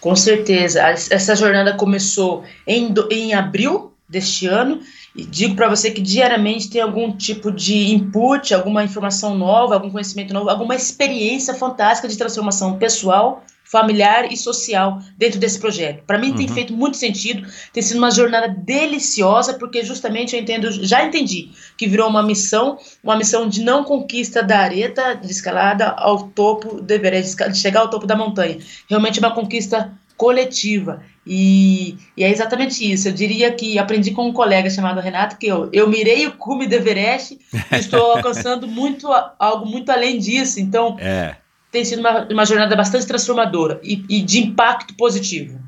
Com certeza. Essa jornada começou em, em abril deste ano e digo para você que diariamente tem algum tipo de input, alguma informação nova, algum conhecimento novo, alguma experiência fantástica de transformação pessoal, familiar e social dentro desse projeto. Para mim tem Uhum. feito muito sentido, tem sido uma jornada deliciosa porque justamente eu entendo, já entendi que virou uma missão, uma missão de não conquista da areta de escalada ao topo do Everest, de chegar ao topo da montanha realmente uma conquista coletiva. E, e é exatamente isso. Eu diria que aprendi com um colega chamado Renato que eu, eu mirei o cume do Everest e estou alcançando muito algo muito além disso. Então, É. tem sido uma, uma jornada bastante transformadora e, e de impacto positivo.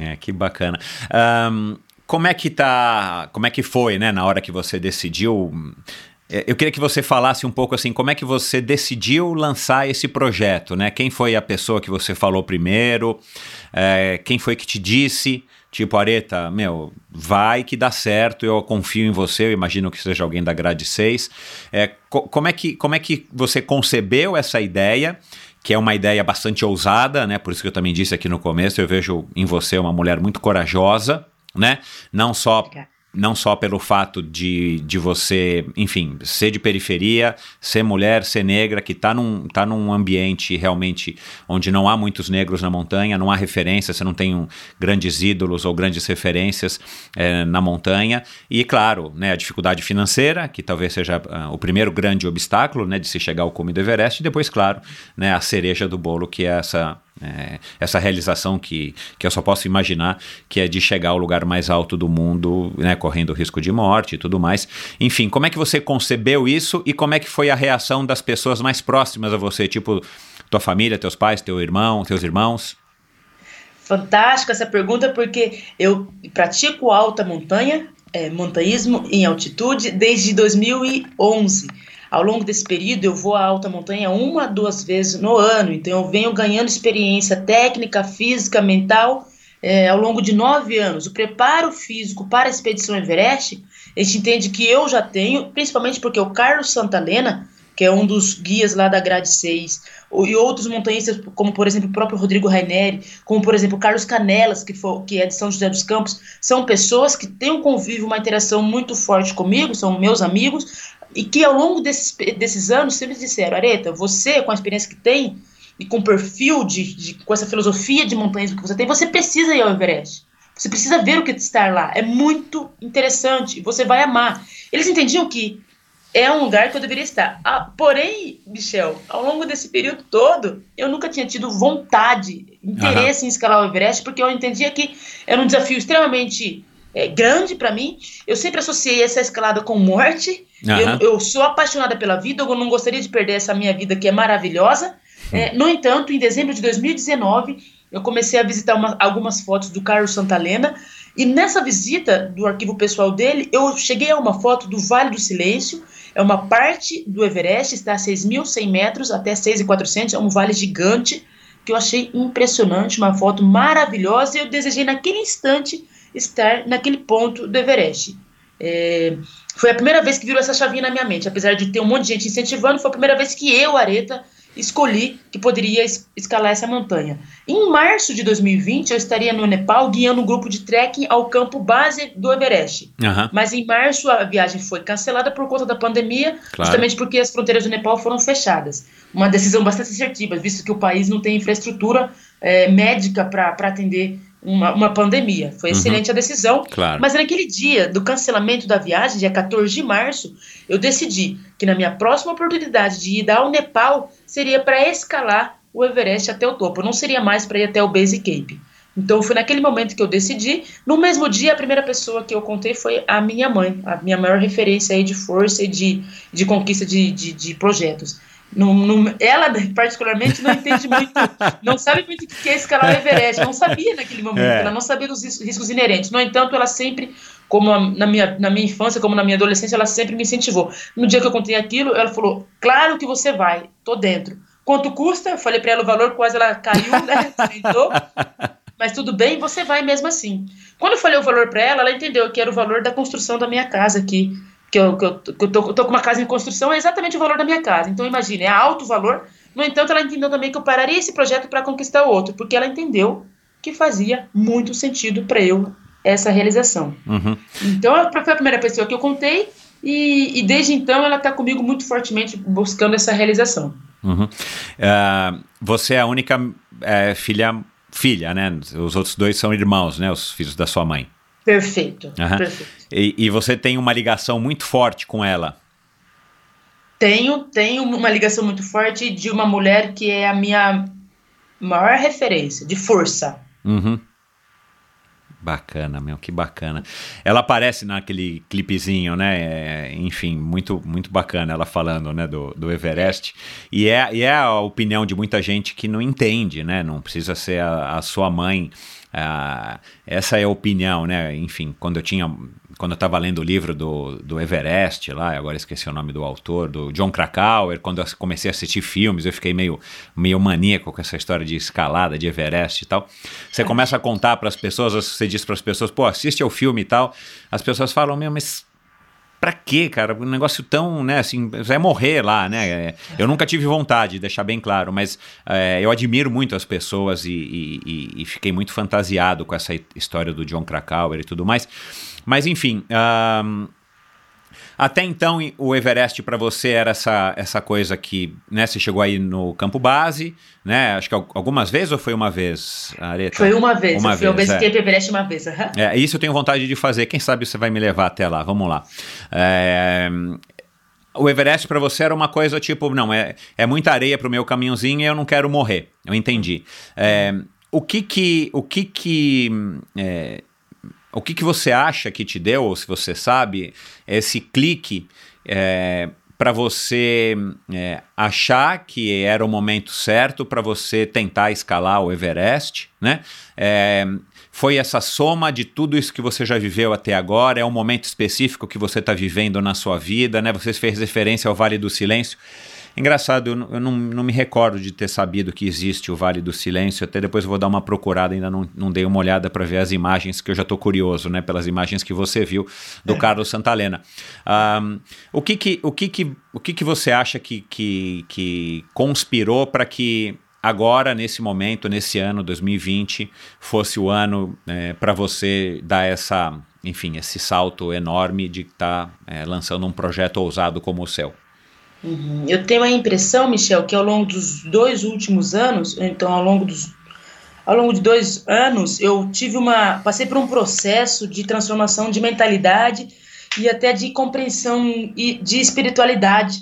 É, que bacana. Ahn, como é que tá. Como é que foi, né, na hora que você decidiu? É, Eu queria que você falasse um pouco assim, como é que você decidiu lançar esse projeto, né? Quem foi a pessoa que você falou primeiro? É, quem foi que te disse? Tipo, Areta, meu, vai que dá certo, eu confio em você, eu imagino que seja alguém da grade 6. É, co- como, é que, como é que você concebeu essa ideia? que é uma ideia bastante ousada, né? Por isso que eu também disse aqui no começo, eu vejo em você uma mulher muito corajosa, né? Não só Obrigada. Não só pelo fato de, de você, enfim, ser de periferia, ser mulher, ser negra, que está num, tá num ambiente realmente onde não há muitos negros na montanha, não há referência, você não tem um, grandes ídolos ou grandes referências eh, na montanha. E, claro, né, a dificuldade financeira, que talvez seja ah, o primeiro grande obstáculo né, de se chegar ao cume do Everest, e depois, claro, né, a cereja do bolo, que é essa é, essa realização que, que eu só posso imaginar, que é de chegar ao lugar mais alto do mundo, né, correndo risco de morte e tudo mais. Enfim, como é que você concebeu isso e como é que foi a reação das pessoas mais próximas a você, tipo tua família, teus pais, teu irmão, teus irmãos? Fantástica essa pergunta, porque eu pratico alta montanha, é, montanhismo em altitude, desde 2011. Ao longo desse período, eu vou à alta montanha uma, duas vezes no ano, então eu venho ganhando experiência técnica, física, mental, é, ao longo de nove anos. O preparo físico para a expedição Everest, a gente entende que eu já tenho, principalmente porque o Carlos Santalena, que é um dos guias lá da Grade 6, e outros montanhistas, como por exemplo o próprio Rodrigo Raineri, como por exemplo Carlos Canelas, que, for, que é de São José dos Campos, são pessoas que têm um convívio, uma interação muito forte comigo, são meus amigos, e que ao longo desses, desses anos sempre disseram, Areta, você com a experiência que tem, e com o perfil, de, de, com essa filosofia de montanhismo que você tem, você precisa ir ao Everest. Você precisa ver o que está lá. É muito interessante. Você vai amar. Eles entendiam que é um lugar que eu deveria estar. Ah, porém, Michel, ao longo desse período todo, eu nunca tinha tido vontade, interesse uhum. em escalar o Everest, porque eu entendia que era um desafio extremamente é, grande para mim. Eu sempre associei essa escalada com morte. Uhum. Eu, eu, sou apaixonada pela vida, eu não gostaria de perder essa minha vida que é maravilhosa. Uhum. É, no entanto, em dezembro de 2019, eu comecei a visitar uma, algumas fotos do Carlos Santalena. E nessa visita do arquivo pessoal dele, eu cheguei a uma foto do Vale do Silêncio, é uma parte do Everest, está a 6.100 metros até 6.400, é um vale gigante que eu achei impressionante, uma foto maravilhosa e eu desejei naquele instante estar naquele ponto do Everest. É, foi a primeira vez que virou essa chavinha na minha mente, apesar de ter um monte de gente incentivando, foi a primeira vez que eu, Areta, escolhi que poderia es escalar essa montanha. Em março de 2020, eu estaria no Nepal guiando um grupo de trekking ao campo base do Everest. Uhum. Mas em março a viagem foi cancelada por conta da pandemia, claro. justamente porque as fronteiras do Nepal foram fechadas. Uma decisão bastante assertiva, visto que o país não tem infraestrutura é, médica para atender uma, uma pandemia. Foi uhum. excelente a decisão. Claro. Mas naquele dia do cancelamento da viagem, dia 14 de março, eu decidi que na minha próxima oportunidade de ir ao Nepal seria para escalar o Everest até o topo. Não seria mais para ir até o Base Cape. Então foi naquele momento que eu decidi. No mesmo dia, a primeira pessoa que eu contei foi a minha mãe, a minha maior referência aí de força e de, de conquista de, de, de projetos. Não, não, ela, particularmente, não entende muito, não sabe muito o que é escalar o Everest, não sabia naquele momento, é. ela não sabia dos riscos inerentes. No entanto, ela sempre, como na minha, na minha infância, como na minha adolescência, ela sempre me incentivou. No dia que eu contei aquilo, ela falou: Claro que você vai, tô dentro. Quanto custa? Eu falei para ela o valor, quase ela caiu, né? Sentou. Mas tudo bem, você vai mesmo assim. Quando eu falei o valor para ela, ela entendeu que era o valor da construção da minha casa aqui que eu, que eu, que eu, tô, eu tô com uma casa em construção, é exatamente o valor da minha casa. Então, imagine, é alto valor. No entanto, ela entendeu também que eu pararia esse projeto para conquistar outro, porque ela entendeu que fazia muito sentido para eu essa realização. Uhum. Então, foi a primeira pessoa que eu contei, e, e desde então ela está comigo muito fortemente buscando essa realização. Uhum. Uh, você é a única é, filha, filha, né? Os outros dois são irmãos, né? Os filhos da sua mãe. Perfeito. Uhum. perfeito. E, e, você tem uma ligação muito forte com ela? Tenho, tenho uma ligação muito forte de uma mulher que é a minha maior referência de força. Uhum. Bacana, meu, que bacana. Ela aparece naquele clipezinho, né? É, enfim, muito muito bacana ela falando, né, do, do Everest. E é, e é a opinião de muita gente que não entende, né? Não precisa ser a, a sua mãe ah, essa é a opinião, né? Enfim, quando eu tinha, quando eu estava lendo o livro do, do Everest lá, agora esqueci o nome do autor, do John Krakauer, quando eu comecei a assistir filmes, eu fiquei meio, meio maníaco com essa história de escalada, de Everest e tal. Você começa a contar para as pessoas, você diz para as pessoas, pô, assiste ao filme e tal. As pessoas falam, meu, mas pra quê, cara? Um negócio tão, né, assim, vai morrer lá, né? É, eu nunca tive vontade, deixar bem claro, mas é, eu admiro muito as pessoas e, e, e, fiquei muito fantasiado com essa história do John Krakauer e tudo mais. Mas, enfim. Até então, o Everest para você era essa, essa coisa que, né, você chegou aí no campo base, né? Acho que algumas vezes ou foi uma vez, Areta? Foi uma vez, uma eu vez, ao é. Everest uma vez. Uhum. É, isso eu tenho vontade de fazer, quem sabe você vai me levar até lá, vamos lá. É, o Everest para você era uma coisa tipo, não, é, é muita areia para o meu caminhãozinho e eu não quero morrer. Eu entendi. É, o que que, o que, que é, o que, que você acha que te deu, ou se você sabe, esse clique é, para você é, achar que era o momento certo para você tentar escalar o Everest, né? É, foi essa soma de tudo isso que você já viveu até agora? É um momento específico que você está vivendo na sua vida, né? Você fez referência ao Vale do Silêncio. Engraçado, eu, eu não, não, me recordo de ter sabido que existe o Vale do Silêncio, até depois eu vou dar uma procurada, ainda não, não dei uma olhada para ver as imagens, que eu já estou curioso, né, pelas imagens que você viu do é. Carlos Santalena. Um, o que que, o que, que, o que, que você acha que, que, que conspirou para que agora, nesse momento, nesse ano 2020, fosse o ano é, para você dar essa, enfim, esse salto enorme de estar tá, é, lançando um projeto ousado como o seu? Uhum. Eu tenho a impressão, Michel, que ao longo dos dois últimos anos, então ao longo dos ao longo de dois anos, eu tive uma passei por um processo de transformação de mentalidade e até de compreensão e de espiritualidade.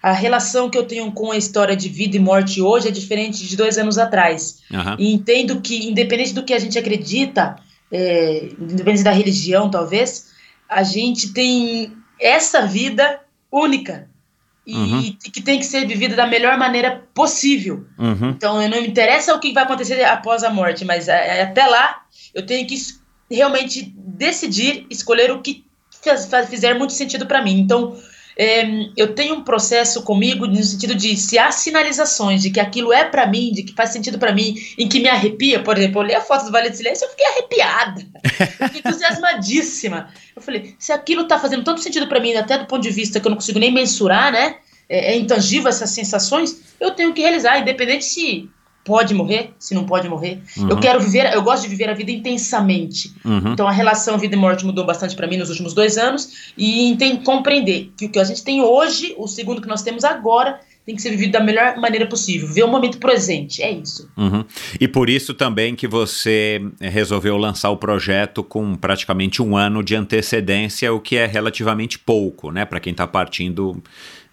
A relação que eu tenho com a história de vida e morte hoje é diferente de dois anos atrás. Aham. E entendo que, independente do que a gente acredita, é, independente da religião, talvez, a gente tem essa vida única e Uhum. que tem que ser vivida da melhor maneira possível. Uhum. Então, não me interessa o que vai acontecer após a morte, mas é, até lá eu tenho que realmente decidir, escolher o que fizer muito sentido para mim. Então, é, eu tenho um processo comigo no sentido de se há sinalizações de que aquilo é para mim, de que faz sentido para mim, em que me arrepia, por exemplo, eu olhei a foto do Vale do Silêncio, eu fiquei arrepiada, eu fiquei entusiasmadíssima. Eu falei, se aquilo tá fazendo tanto sentido para mim, até do ponto de vista que eu não consigo nem mensurar, né? É, é intangível essas sensações, eu tenho que realizar, independente se pode morrer, se não pode morrer. Eu quero viver, eu gosto de viver a vida intensamente. Uhum. Então a relação vida e morte mudou bastante para mim nos últimos dois anos e que compreender que o que a gente tem hoje, o segundo que nós temos agora, tem que ser vivido da melhor maneira possível. Ver o momento presente, é isso. Uhum. E por isso também que você resolveu lançar o projeto com praticamente um ano de antecedência, o que é relativamente pouco, né? Para quem está partindo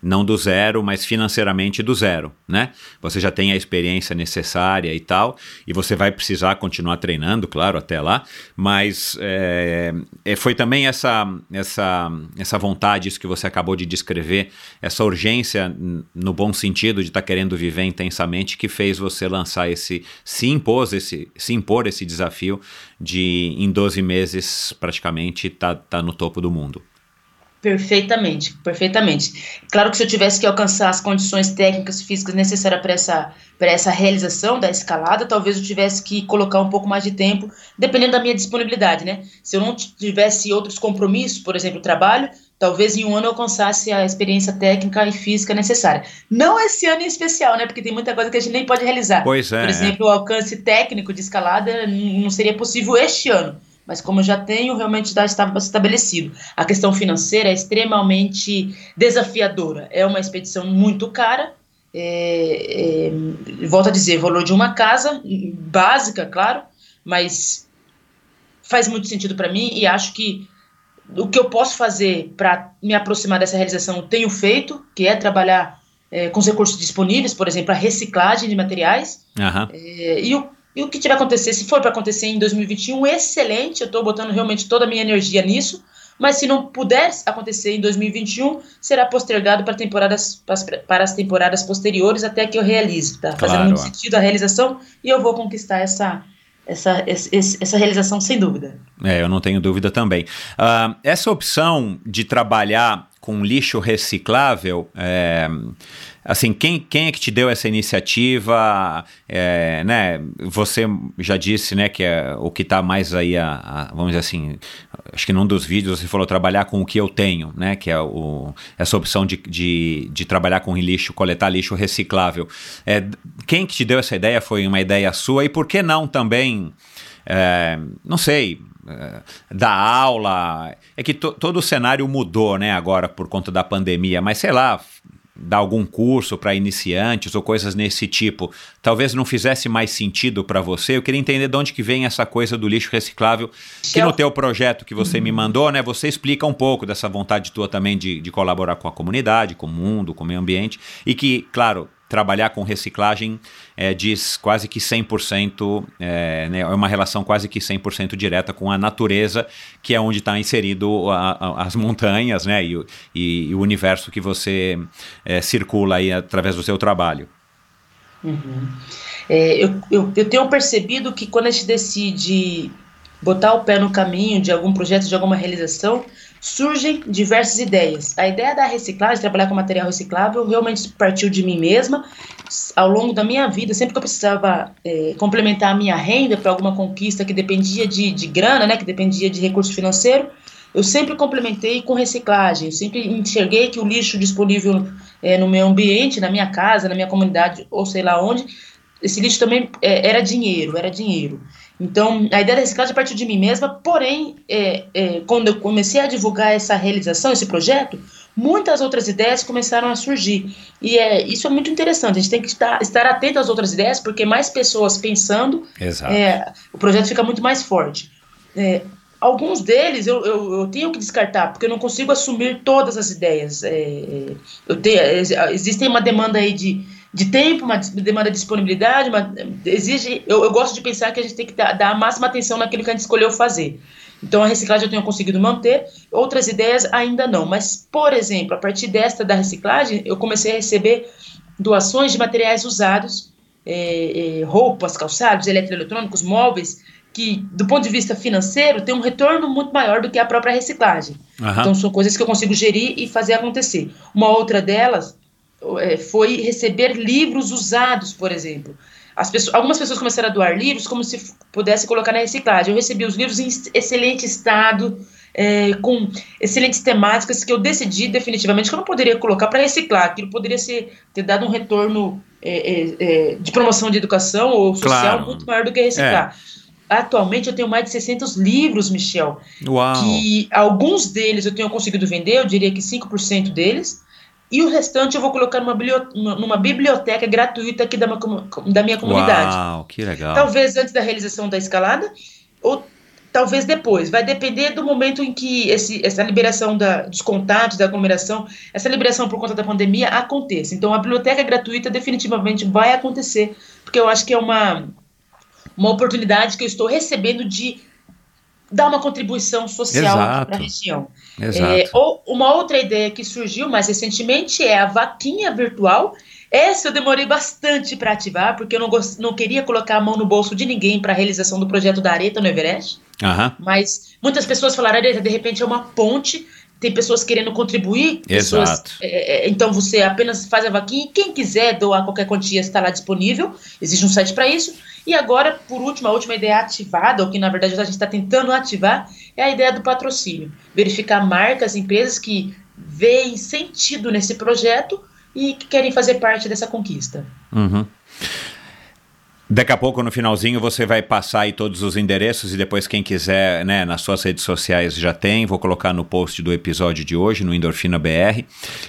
não do zero, mas financeiramente do zero, né? Você já tem a experiência necessária e tal, e você vai precisar continuar treinando, claro, até lá, mas é, foi também essa, essa, essa vontade, isso que você acabou de descrever, essa urgência, no bom sentido, de estar querendo viver intensamente, que fez você lançar esse, se impôs esse, se impor esse desafio de, em 12 meses, praticamente, estar tá, tá no topo do mundo. Perfeitamente, perfeitamente. Claro que se eu tivesse que alcançar as condições técnicas físicas necessárias para essa, para essa realização da escalada, talvez eu tivesse que colocar um pouco mais de tempo, dependendo da minha disponibilidade, né? Se eu não tivesse outros compromissos, por exemplo, trabalho, talvez em um ano eu alcançasse a experiência técnica e física necessária. Não esse ano em especial, né? Porque tem muita coisa que a gente nem pode realizar. Pois é. Por exemplo, o alcance técnico de escalada não seria possível este ano. Mas como eu já tenho, realmente já está estabelecido. A questão financeira é extremamente desafiadora. É uma expedição muito cara. É, é, volto a dizer, valor de uma casa, básica, claro, mas faz muito sentido para mim e acho que o que eu posso fazer para me aproximar dessa realização eu tenho feito, que é trabalhar é, com os recursos disponíveis, por exemplo, a reciclagem de materiais. É, e, o, e o que tiver acontecer, se for para acontecer em 2021, excelente, eu estou botando realmente toda a minha energia nisso, mas se não puder acontecer em 2021, será postergado para, temporadas, para as temporadas posteriores até que eu realize. Tá Claro, fazendo muito sentido a realização e eu vou conquistar essa, essa, esse- essa realização sem dúvida. É, eu não tenho dúvida também. Ah, essa opção de trabalhar com lixo reciclável, é, assim, quem, quem é que te deu essa iniciativa? É, né, você já disse, né, que é o que está mais aí, a, a- vamos dizer assim, acho que num dos vídeos você falou trabalhar com o que eu tenho, né, que é o, essa opção de, de, de trabalhar com lixo, coletar lixo reciclável. É, quem que te deu essa ideia? Foi uma ideia sua? E por que não também é, não sei, é, dar aula. É que to- todo o cenário mudou, né, agora por conta da pandemia, mas sei lá, dar algum curso para iniciantes ou coisas nesse tipo, talvez não fizesse mais sentido para você. Eu queria entender de onde que vem essa coisa do lixo reciclável, que no Shell- teu projeto que você me mandou, né, você explica um pouco dessa vontade tua também de, de colaborar com a comunidade, com o mundo, com o meio ambiente, e que, claro, trabalhar com reciclagem é, diz quase que 100%, é, né, é uma relação quase que 100% direta com a natureza, que é onde está inserido a- a- as montanhas né, e, o- e- e o universo que você é, circula aí através do seu trabalho. É, eu, eu, eu tenho percebido que quando a gente decide botar o pé no caminho de algum projeto, de alguma realização, surgem diversas ideias. A ideia da reciclagem, trabalhar com material reciclável, realmente partiu de mim mesma. Ao longo da minha vida, sempre que eu precisava é, complementar a minha renda para alguma conquista que dependia de, de grana, né, que dependia de recurso financeiro, eu sempre complementei com reciclagem. Eu sempre enxerguei que o lixo disponível é, no meu ambiente, na minha casa, na minha comunidade, ou sei lá onde, esse lixo também é, era dinheiro, era dinheiro. Então, a ideia da reciclagem partiu de mim mesma, porém, é, é, quando eu comecei a divulgar essa realização, esse projeto, muitas outras ideias começaram a surgir. E é, isso é muito interessante, a gente tem que estar, estar atento às outras ideias, porque mais pessoas pensando, é, o projeto fica muito mais forte. É, alguns deles eu, eu, eu, tenho que descartar, porque eu não consigo assumir todas as ideias. É, eu tenho, existem uma demanda aí de, de tempo, uma demanda de disponibilidade, uma, exige. Eu, eu gosto de pensar que a gente tem que dar, dar a máxima atenção naquilo que a gente escolheu fazer. Então a reciclagem eu tenho conseguido manter, outras ideias ainda não. Mas, por exemplo, a partir desta da reciclagem, eu comecei a receber doações de materiais usados, é, é, roupas, calçados, eletroeletrônicos, móveis, que, do ponto de vista financeiro, tem um retorno muito maior do que a própria reciclagem. Uhum. Então, são coisas que eu consigo gerir e fazer acontecer. Uma outra delas foi receber livros usados, por exemplo. As pessoas, algumas pessoas começaram a doar livros como se pudesse colocar na reciclagem. Eu recebi os livros em excelente estado, é, com excelentes temáticas que eu decidi definitivamente que eu não poderia colocar para reciclar. Aquilo poderia ser, ter dado um retorno é, é, é de promoção de educação ou social claro. muito maior do que reciclar. É. Atualmente eu tenho mais de 600 livros, Michel. Uau. Que alguns deles eu tenho conseguido vender, eu diria que 5% deles. E o restante eu vou colocar numa biblioteca, numa biblioteca gratuita aqui da, da minha comunidade. Uau, que legal. Talvez antes da realização da escalada, ou talvez depois. Vai depender do momento em que esse, essa liberação da, dos contatos, da aglomeração, essa liberação por conta da pandemia aconteça. Então a biblioteca gratuita definitivamente vai acontecer, porque eu acho que é uma uma oportunidade que eu estou recebendo de dar uma contribuição social para a região. É, ou uma outra ideia que surgiu mais recentemente é a vaquinha virtual. Essa eu demorei bastante para ativar, porque eu não, não queria colocar a mão no bolso de ninguém para a realização do projeto da Areta no Everest. Uhum. Mas muitas pessoas falaram, Areta, de repente é uma ponte, tem pessoas querendo contribuir. Pessoas, Exato. É, é, então você apenas faz a vaquinha e quem quiser doar qualquer quantia está lá disponível. Existe um site para isso. E agora, por último, a última ideia ativada, ou que na verdade a gente está tentando ativar, é a ideia do patrocínio. Verificar marcas, empresas que veem sentido nesse projeto e que querem fazer parte dessa conquista. Uhum. Daqui a pouco, no finalzinho, você vai passar aí todos os endereços e depois quem quiser, né, nas suas redes sociais já tem. Vou colocar no post do episódio de hoje, no Endorfina BR.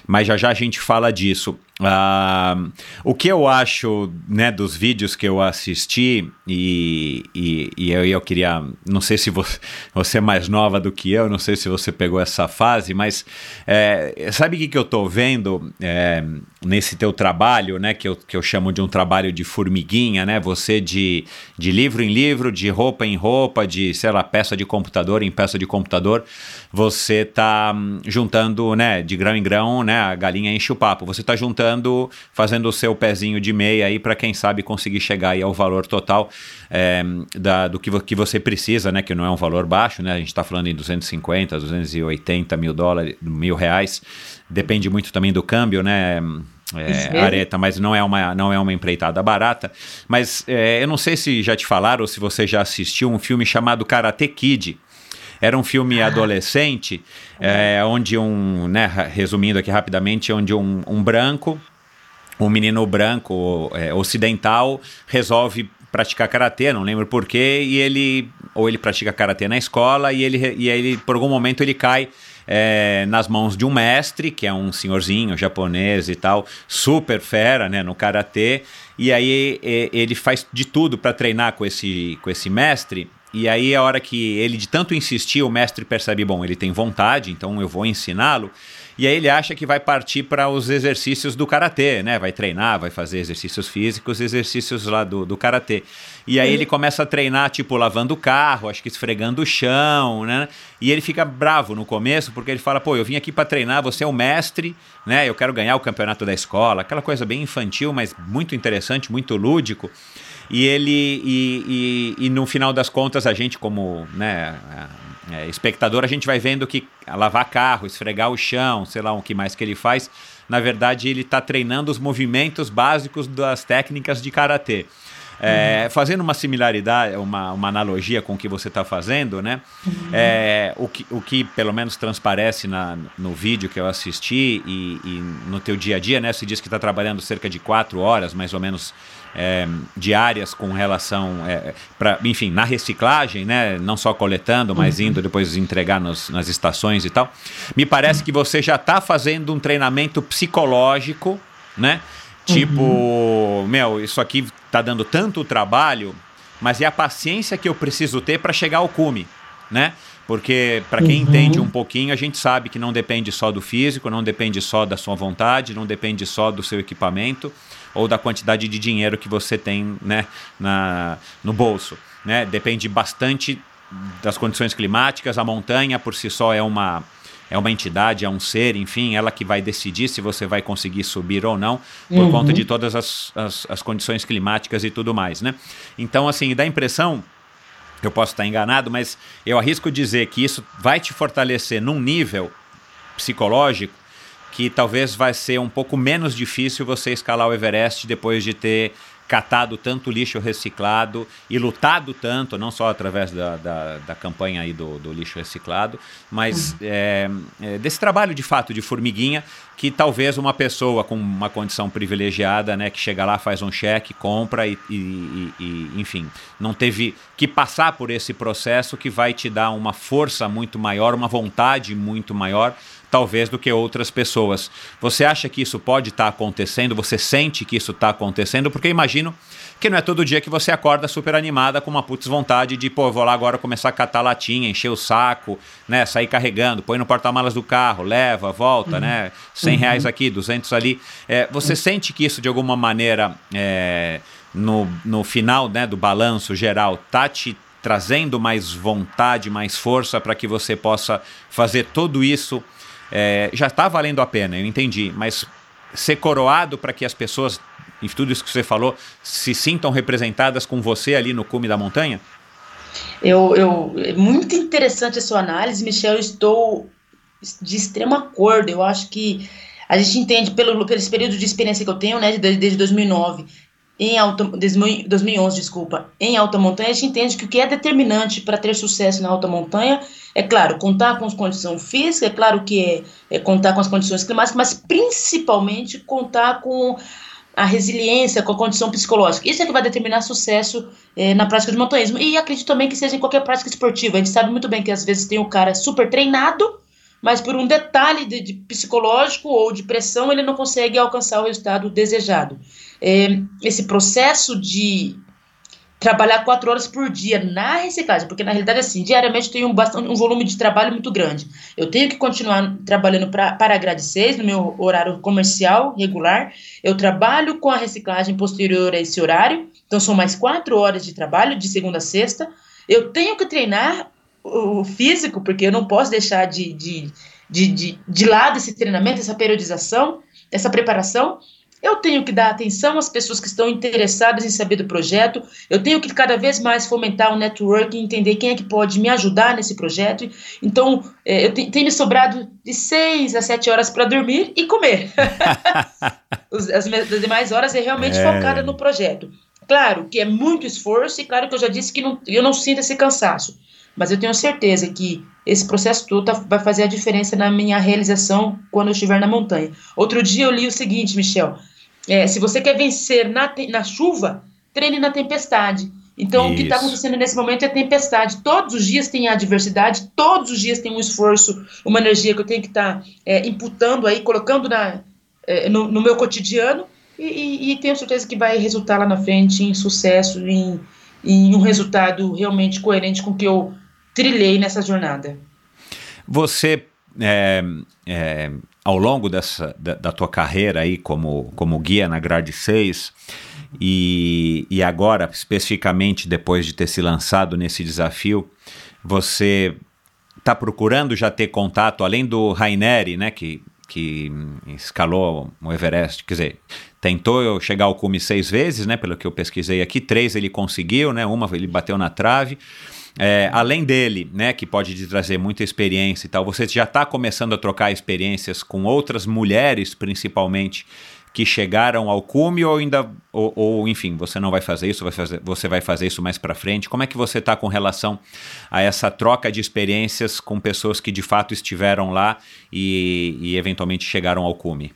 Mas já já a gente fala disso. Uh, o que eu acho né, dos vídeos que eu assisti, e, e, e eu, eu, queria. Não sei se você, você, é mais nova do que eu, não sei se você pegou essa fase, mas é, sabe o que, que eu estou vendo é, nesse teu trabalho, né? Que eu, que eu chamo de um trabalho de formiguinha, né? Você de, de livro em livro, de roupa em roupa, de, sei lá, peça de computador em peça de computador, você está hum, juntando, né, de grão em grão, né? A galinha enche o papo. Você está juntando fazendo o seu pezinho de meia aí para quem sabe conseguir chegar aí ao valor total é, da, do que, que você precisa, né? Que não é um valor baixo, né? A gente está falando em 250, 280 mil dólares, mil reais. Depende muito também do câmbio, né? É, areta, mas não é uma, não é uma empreitada barata. Mas é, eu não sei se já te falaram ou se você já assistiu um filme chamado Karate Kid. Era um filme ah. adolescente, é, onde um, né, resumindo aqui rapidamente, onde um, um branco, um menino branco é, ocidental, resolve praticar karatê, não lembro porquê, e ele ou ele pratica karatê na escola e ele e ele por algum momento ele cai é, nas mãos de um mestre, que é um senhorzinho japonês e tal, super fera, né, no karatê, e aí ele faz de tudo para treinar com esse com esse mestre e aí, a hora que ele de tanto insistir, o mestre percebe: bom, ele tem vontade, então eu vou ensiná-lo. E aí ele acha que vai partir para os exercícios do karatê, né? Vai treinar, vai fazer exercícios físicos, exercícios lá do, do karatê. E aí ele começa a treinar, tipo, lavando o carro, acho que esfregando o chão, né? E ele fica bravo no começo, porque ele fala, pô, eu vim aqui para treinar, você é o mestre, né? Eu quero ganhar o campeonato da escola, aquela coisa bem infantil, mas muito interessante, muito lúdico. E ele e, e, e, no final das contas a gente como né, é, espectador a gente vai vendo que lavar carro, esfregar o chão, sei lá o que mais que ele faz, na verdade ele está treinando os movimentos básicos das técnicas de karatê. É, uhum. Fazendo uma similaridade, uma, uma analogia com o que você está fazendo, né? Uhum. É, o, que, o que pelo menos transparece na, no vídeo que eu assisti e, e no teu dia a dia, né? Você diz que está trabalhando cerca de quatro horas, mais ou menos, é, diárias com relação, é, pra, enfim, na reciclagem, né? Não só coletando, mas uhum. indo depois entregar nos, nas estações e tal. Me parece que você já está fazendo um treinamento psicológico, né? Tipo, uhum. meu, isso aqui está dando tanto trabalho, mas é a paciência que eu preciso ter para chegar ao cume, né? Porque, para quem Uhum. entende um pouquinho, a gente sabe que não depende só do físico, não depende só da sua vontade, não depende só do seu equipamento ou da quantidade de dinheiro que você tem né, na, no bolso. Né? Depende bastante das condições climáticas, a montanha por si só é uma, é uma entidade, é um ser, enfim, ela que vai decidir se você vai conseguir subir ou não, por Uhum. conta de todas as, as, as condições climáticas e tudo mais, né? Então, assim, dá a impressão, eu posso estar enganado, mas eu arrisco dizer que isso vai te fortalecer num nível psicológico que talvez vai ser um pouco menos difícil você escalar o Everest depois de ter catado tanto lixo reciclado e lutado tanto, não só através da, da, da campanha aí do, do lixo reciclado, mas é, é, desse trabalho de fato de formiguinha que talvez uma pessoa com uma condição privilegiada, né, que chega lá, faz um cheque, compra e, e- e, enfim, não teve que passar por esse processo que vai te dar uma força muito maior, uma vontade muito maior talvez do que outras pessoas. Você acha que isso pode estar acontecendo? Você sente que isso está acontecendo? Porque imagino que não é todo dia que você acorda super animada com uma putz vontade de, pô, vou lá agora começar a catar latinha, encher o saco, né, sair carregando, põe no porta-malas do carro, leva, volta, né, 100 reais aqui, 200 ali. É, você sente que isso de alguma maneira, é, no, no final né, do balanço geral, tá te trazendo mais vontade, mais força para que você possa fazer tudo isso é, já está valendo a pena, eu entendi, mas ser coroado para que as pessoas, em tudo isso que você falou, se sintam representadas com você ali no cume da montanha? Eu, eu, é muito interessante a sua análise, Michel. Eu estou de extremo acordo. Eu acho que a gente entende, pelo, pelo período de experiência que eu tenho, né, de- desde 2009, em alta, desde 2011, desculpa, em alta montanha, a gente entende que o que é determinante para ter sucesso na alta montanha é, claro, contar com as condições físicas, é claro que é, é contar com as condições climáticas, mas principalmente contar com a resiliência, com a condição psicológica. Isso é que vai determinar sucesso eh, na prática de montanhismo. E acredito também que seja em qualquer prática esportiva. A gente sabe muito bem que às vezes tem o cara super treinado, mas por um detalhe de, de psicológico ou de pressão ele não consegue alcançar o resultado desejado. Eh, esse processo de trabalhar quatro horas por dia na reciclagem, porque na realidade assim, diariamente eu tenho um, bastante, um volume de trabalho muito grande. Eu tenho que continuar trabalhando pra, para a grade 6, no meu horário comercial regular. Eu trabalho com a reciclagem posterior a esse horário, então são mais quatro horas de trabalho, de segunda a sexta. Eu tenho que treinar o físico, porque eu não posso deixar de, de, de, de, de lado esse treinamento, essa periodização, essa preparação. Eu tenho que dar atenção às pessoas que estão interessadas em saber do projeto. Eu tenho que cada vez mais fomentar o networking, entender quem é que pode me ajudar nesse projeto. Então, eh, eu te- tenho me sobrado de seis a sete horas para dormir e comer. As, as demais horas é realmente É. focada no projeto. Claro que é muito esforço e claro que eu já disse que não, eu não sinto esse cansaço. Mas eu tenho certeza que esse processo todo tá- vai fazer a diferença na minha realização quando eu estiver na montanha. Outro dia eu li o seguinte, Michel. É, se você quer vencer na, na chuva, treine na tempestade. Então, o que está Isso. acontecendo nesse momento é tempestade. Todos os dias tem adversidade, todos os dias tem um esforço, uma energia que eu tenho que estar imputando aí, colocando na, é, no, no meu cotidiano, e, e- e tenho certeza que vai resultar lá na frente em sucesso, em, em um resultado realmente coerente com o que eu trilhei nessa jornada. Você, é, é, ao longo dessa, da, da tua carreira aí como, como guia na Grade 6, e, e agora, especificamente depois de ter se lançado nesse desafio, você está procurando já ter contato, além do Raineri, né, que, que escalou o Everest, quer dizer, tentou chegar ao cume seis vezes, né, pelo que eu pesquisei aqui, três ele conseguiu, né, uma ele bateu na trave, é, além dele, né, que pode te trazer muita experiência e tal, você já está começando a trocar experiências com outras mulheres, principalmente, que chegaram ao cume ou ainda, ou, ou, enfim, você não vai fazer isso, vai fazer, você vai fazer isso mais para frente? Como é que você está com relação a essa troca de experiências com pessoas que de fato estiveram lá e, e eventualmente chegaram ao cume?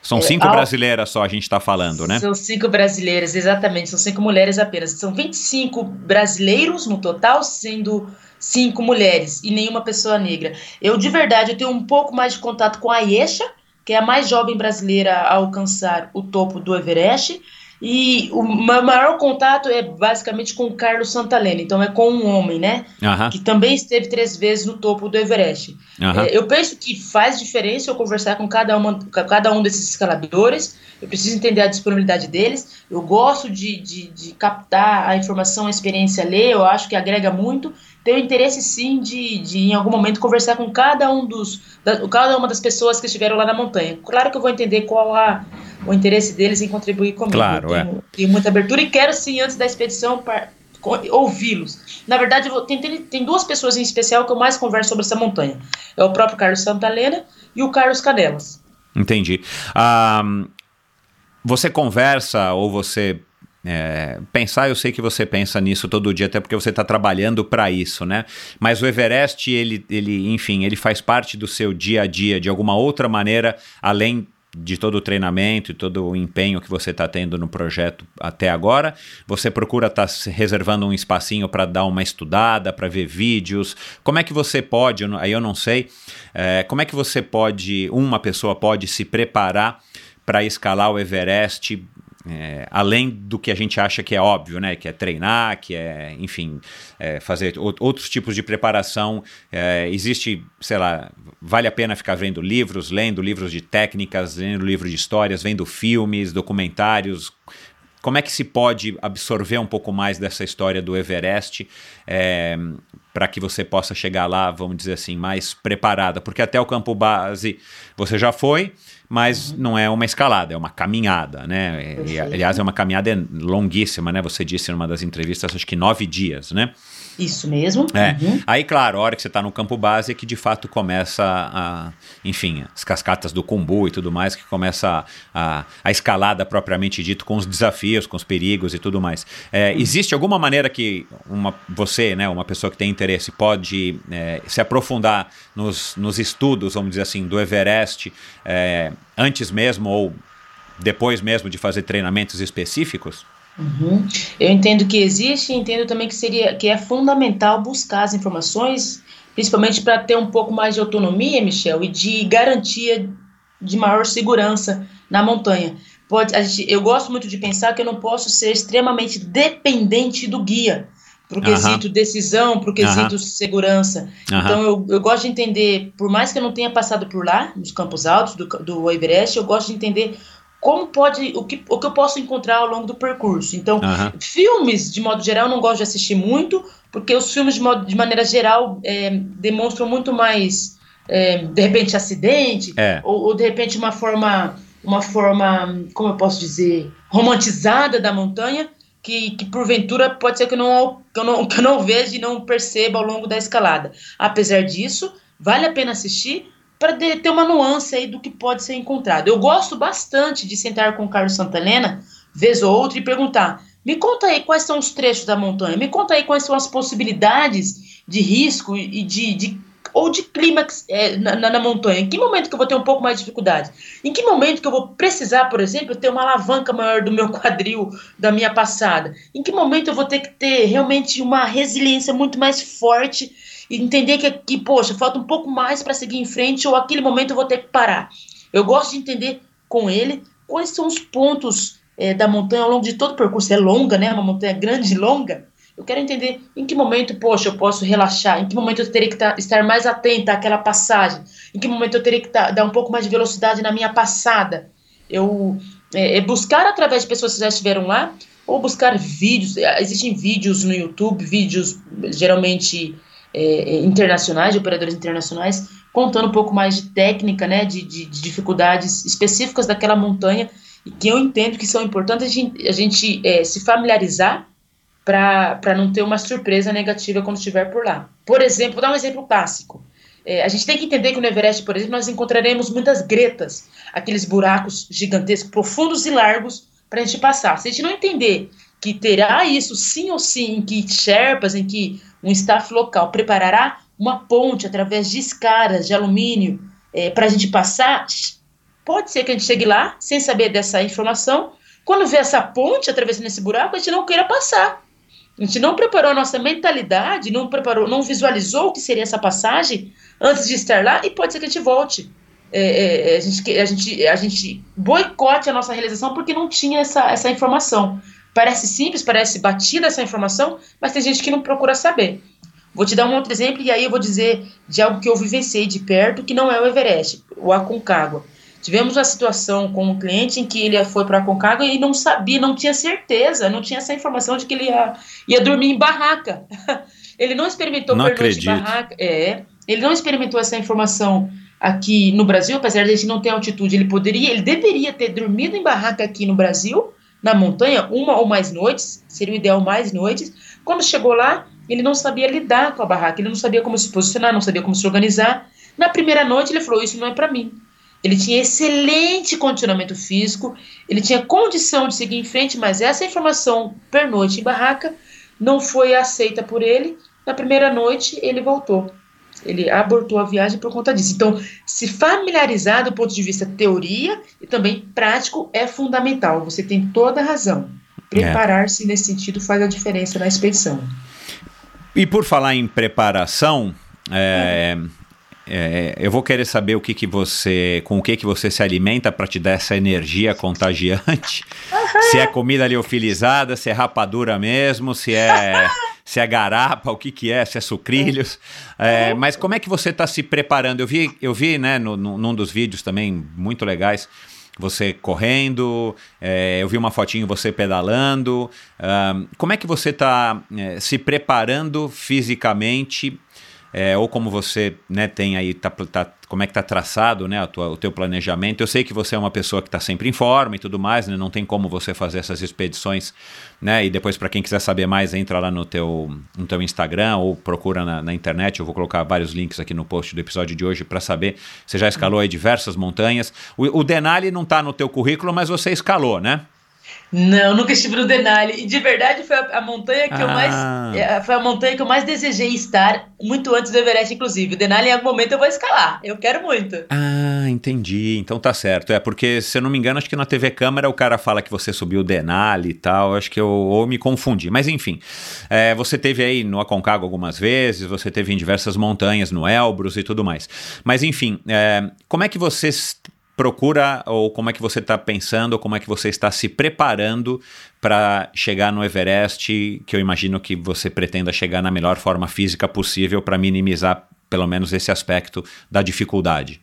São É, cinco ao- brasileiras só a gente está falando, né? São cinco brasileiras, exatamente, são cinco mulheres apenas. São 25 brasileiros no total, sendo cinco mulheres e nenhuma pessoa negra. Eu, de verdade, eu tenho um pouco mais de contato com a Yesha, que é a mais jovem brasileira a alcançar o topo do Everest. E o meu maior contato é basicamente com o Carlos Santalena, então é com um homem, né? Aham, Que também esteve três vezes no topo do Everest. É, eu penso que faz diferença eu conversar com cada, uma, cada um desses escaladores. Eu preciso entender a disponibilidade deles. Eu gosto de, de, de captar a informação, a experiência, ler. Eu acho que agrega muito. Tenho interesse sim de, de em algum momento conversar com cada um dos, da- cada uma das pessoas que estiveram lá na montanha. Claro que eu vou entender qual a, o interesse deles em contribuir comigo. Claro, eu é. tenho, tenho muita abertura e quero sim antes da expedição par- ouvi-los. Na verdade, vou- tem, tem, tem duas pessoas em especial que eu mais converso sobre essa montanha. É o próprio Carlos Santalena e o Carlos Canelas. Entendi. Ah, você conversa ou você é, pensar, eu sei que você pensa nisso todo dia, até porque você está trabalhando para isso, né? Mas o Everest, ele, ele, enfim, ele faz parte do seu dia a dia de alguma outra maneira, além de todo o treinamento e todo o empenho que você está tendo no projeto até agora, você procura estar reservando um espacinho para dar uma estudada, para ver vídeos. Como é que você pode, aí eu não sei, é, como é que você pode, uma pessoa pode se preparar para escalar o Everest, é, além do que a gente acha que é óbvio, né? Que é treinar, que é, enfim, é, fazer ou- outros tipos de preparação. É, existe, sei lá, vale a pena ficar vendo livros, lendo livros de técnicas, lendo livros de histórias, vendo filmes, documentários. Como é que se pode absorver um pouco mais dessa história do Everest para que você possa chegar lá, vamos dizer assim, mais preparada? Porque até o campo base você já foi, mas não é uma escalada, é uma caminhada, né? E, aliás, é uma caminhada longuíssima, né? Você disse numa das entrevistas, acho que nove dias, né? Isso mesmo. É. Uhum. Aí, claro, a hora que você está no campo base é que de fato começa a, enfim, as cascatas do Kumbu e tudo mais, que começa a, a, a escalada propriamente dito, com os desafios, com os perigos e tudo mais. É, existe alguma maneira que uma, você, né, uma pessoa que tem interesse, pode é, se aprofundar nos, nos estudos, vamos dizer assim, do Everest, é, antes mesmo ou depois mesmo de fazer treinamentos específicos? Uhum. Eu entendo que existe e entendo também que seria que é fundamental buscar as informações, principalmente para ter um pouco mais de autonomia, Michel, e de garantia de maior segurança na montanha. Pode, a gente, eu gosto muito de pensar que eu não posso ser extremamente dependente do guia para o quesito decisão, para o quesito segurança. Então eu, eu gosto de entender, por mais que eu não tenha passado por lá, nos campos altos do, do Everest, eu gosto de entender como pode, o que, o que eu posso encontrar ao longo do percurso. Então, Aham. filmes, de modo geral, eu não gosto de assistir muito, porque os filmes, de, modo, de maneira geral, é, demonstram muito mais, é, de repente, acidente, É. ou, ou, de repente uma forma, uma forma, como eu posso dizer, romantizada da montanha, que, que porventura pode ser que eu, não, que, eu não, que eu não veja e não perceba ao longo da escalada. Apesar disso, vale a pena assistir para ter uma nuance aí do que pode ser encontrado. Eu gosto bastante de sentar com o Carlos Santalena, vez ou outra, e perguntar: me conta aí quais são os trechos da montanha, me conta aí quais são as possibilidades de risco e de, de ou de clímax é, na, na, montanha. Em que momento que eu vou ter um pouco mais de dificuldade? Em que momento que eu vou precisar, por exemplo, ter uma alavanca maior do meu quadril, da minha passada? Em que momento eu vou ter que ter realmente uma resiliência muito mais forte entender que, que poxa, falta um pouco mais para seguir em frente ou aquele momento eu vou ter que parar? Eu gosto de entender com ele quais são os pontos é, da montanha ao longo de todo o percurso. É longa, né? Uma montanha grande e longa. Eu quero entender em que momento, poxa, eu posso relaxar, em que momento eu teria que tá, estar mais atenta àquela passagem, em que momento eu teria que tá, dar um pouco mais de velocidade na minha passada. Eu é, é buscar através de pessoas que já estiveram lá, ou buscar vídeos. Existem vídeos no YouTube, vídeos geralmente é, internacionais, de operadores internacionais, contando um pouco mais de técnica, né, de, de, de dificuldades específicas daquela montanha, e que eu entendo que são importantes a gente, a gente é, se familiarizar para não ter uma surpresa negativa quando estiver por lá. Por exemplo, vou dar um exemplo clássico. É, a gente tem que entender que no Everest, por exemplo, nós encontraremos muitas gretas, aqueles buracos gigantescos, profundos e largos, para a gente passar. Se a gente não entender que terá isso sim ou sim, em que Sherpas, em que um staff local preparará uma ponte através de escadas de alumínio é, para a gente passar, pode ser que a gente chegue lá sem saber dessa informação. Quando vê essa ponte atravessando esse buraco, a gente não queira passar. A gente não preparou a nossa mentalidade, não preparou, não visualizou o que seria essa passagem antes de estar lá e pode ser que a gente volte. é, é, a, gente, a, gente, a gente boicote a nossa realização porque não tinha essa, essa informação. Parece simples, parece batida essa informação, mas tem gente que não procura saber. Vou te dar um outro exemplo e aí eu vou dizer de algo que eu vivenciei de perto, que não é o Everest, o Aconcagua. Tivemos uma situação com um cliente em que ele foi para Aconcagua e não sabia, não tinha certeza, não tinha essa informação de que ele ia, ia dormir em barraca. ele não experimentou não em barraca. É, ele não experimentou essa informação aqui no Brasil, apesar de a gente não ter altitude, ele poderia, ele deveria ter dormido em barraca aqui no Brasil, na montanha, uma ou mais noites, seria o ideal mais noites. Quando chegou lá, ele não sabia lidar com a barraca, ele não sabia como se posicionar, não sabia como se organizar. Na primeira noite ele falou: Isso não é para mim. Ele tinha excelente condicionamento físico, ele tinha condição de seguir em frente, mas essa informação pernoite em barraca não foi aceita por ele. Na primeira noite ele voltou. Ele abortou a viagem por conta disso. Então, se familiarizar do ponto de vista teoria e também prático é fundamental. Você tem toda a razão. Preparar-se é. nesse sentido faz a diferença na expedição. E por falar em preparação, é, é, eu vou querer saber o que, que você, com o que, que você se alimenta para te dar essa energia contagiante. Uhum. Se é comida liofilizada, se é rapadura mesmo, se é se é garapa, o que que é, se é sucrilhos. É, mas como é que você está se preparando? Eu vi, eu vi, né, no, no, num dos vídeos também muito legais você correndo, é, eu vi uma fotinho você pedalando. como é que você está é, se preparando fisicamente? É, ou como você né, tem aí, tá, tá, como é que está traçado né, tua, o teu planejamento. Eu sei que você é uma pessoa que está sempre em forma e tudo mais, né, não tem como você fazer essas expedições. Né, e depois, para quem quiser saber mais, entra lá no teu, no teu Instagram ou procura na, na internet. Eu vou colocar vários links aqui no post do episódio de hoje para saber. Você já escalou aí diversas montanhas. O, o Denali não está no teu currículo, mas você escalou, né? Não, nunca estive no Denali. E de verdade foi a, a montanha que ah. eu mais. É, foi a montanha que eu mais desejei estar, muito antes do Everest, inclusive. O Denali, em algum momento, eu vou escalar. Eu quero muito. Ah, entendi. Então tá certo. É porque, se eu não me engano, acho que na TV Câmara o cara fala que você subiu o Denali e tal. Acho que eu ou me confundi. Mas enfim. É, você teve aí no Aconcagua algumas vezes, você teve em diversas montanhas, no Elbrus e tudo mais. Mas enfim, é, como é que vocês procura ou como é que você está pensando, ou como é que você está se preparando para chegar no Everest, que eu imagino que você pretenda chegar na melhor forma física possível para minimizar pelo menos esse aspecto da dificuldade.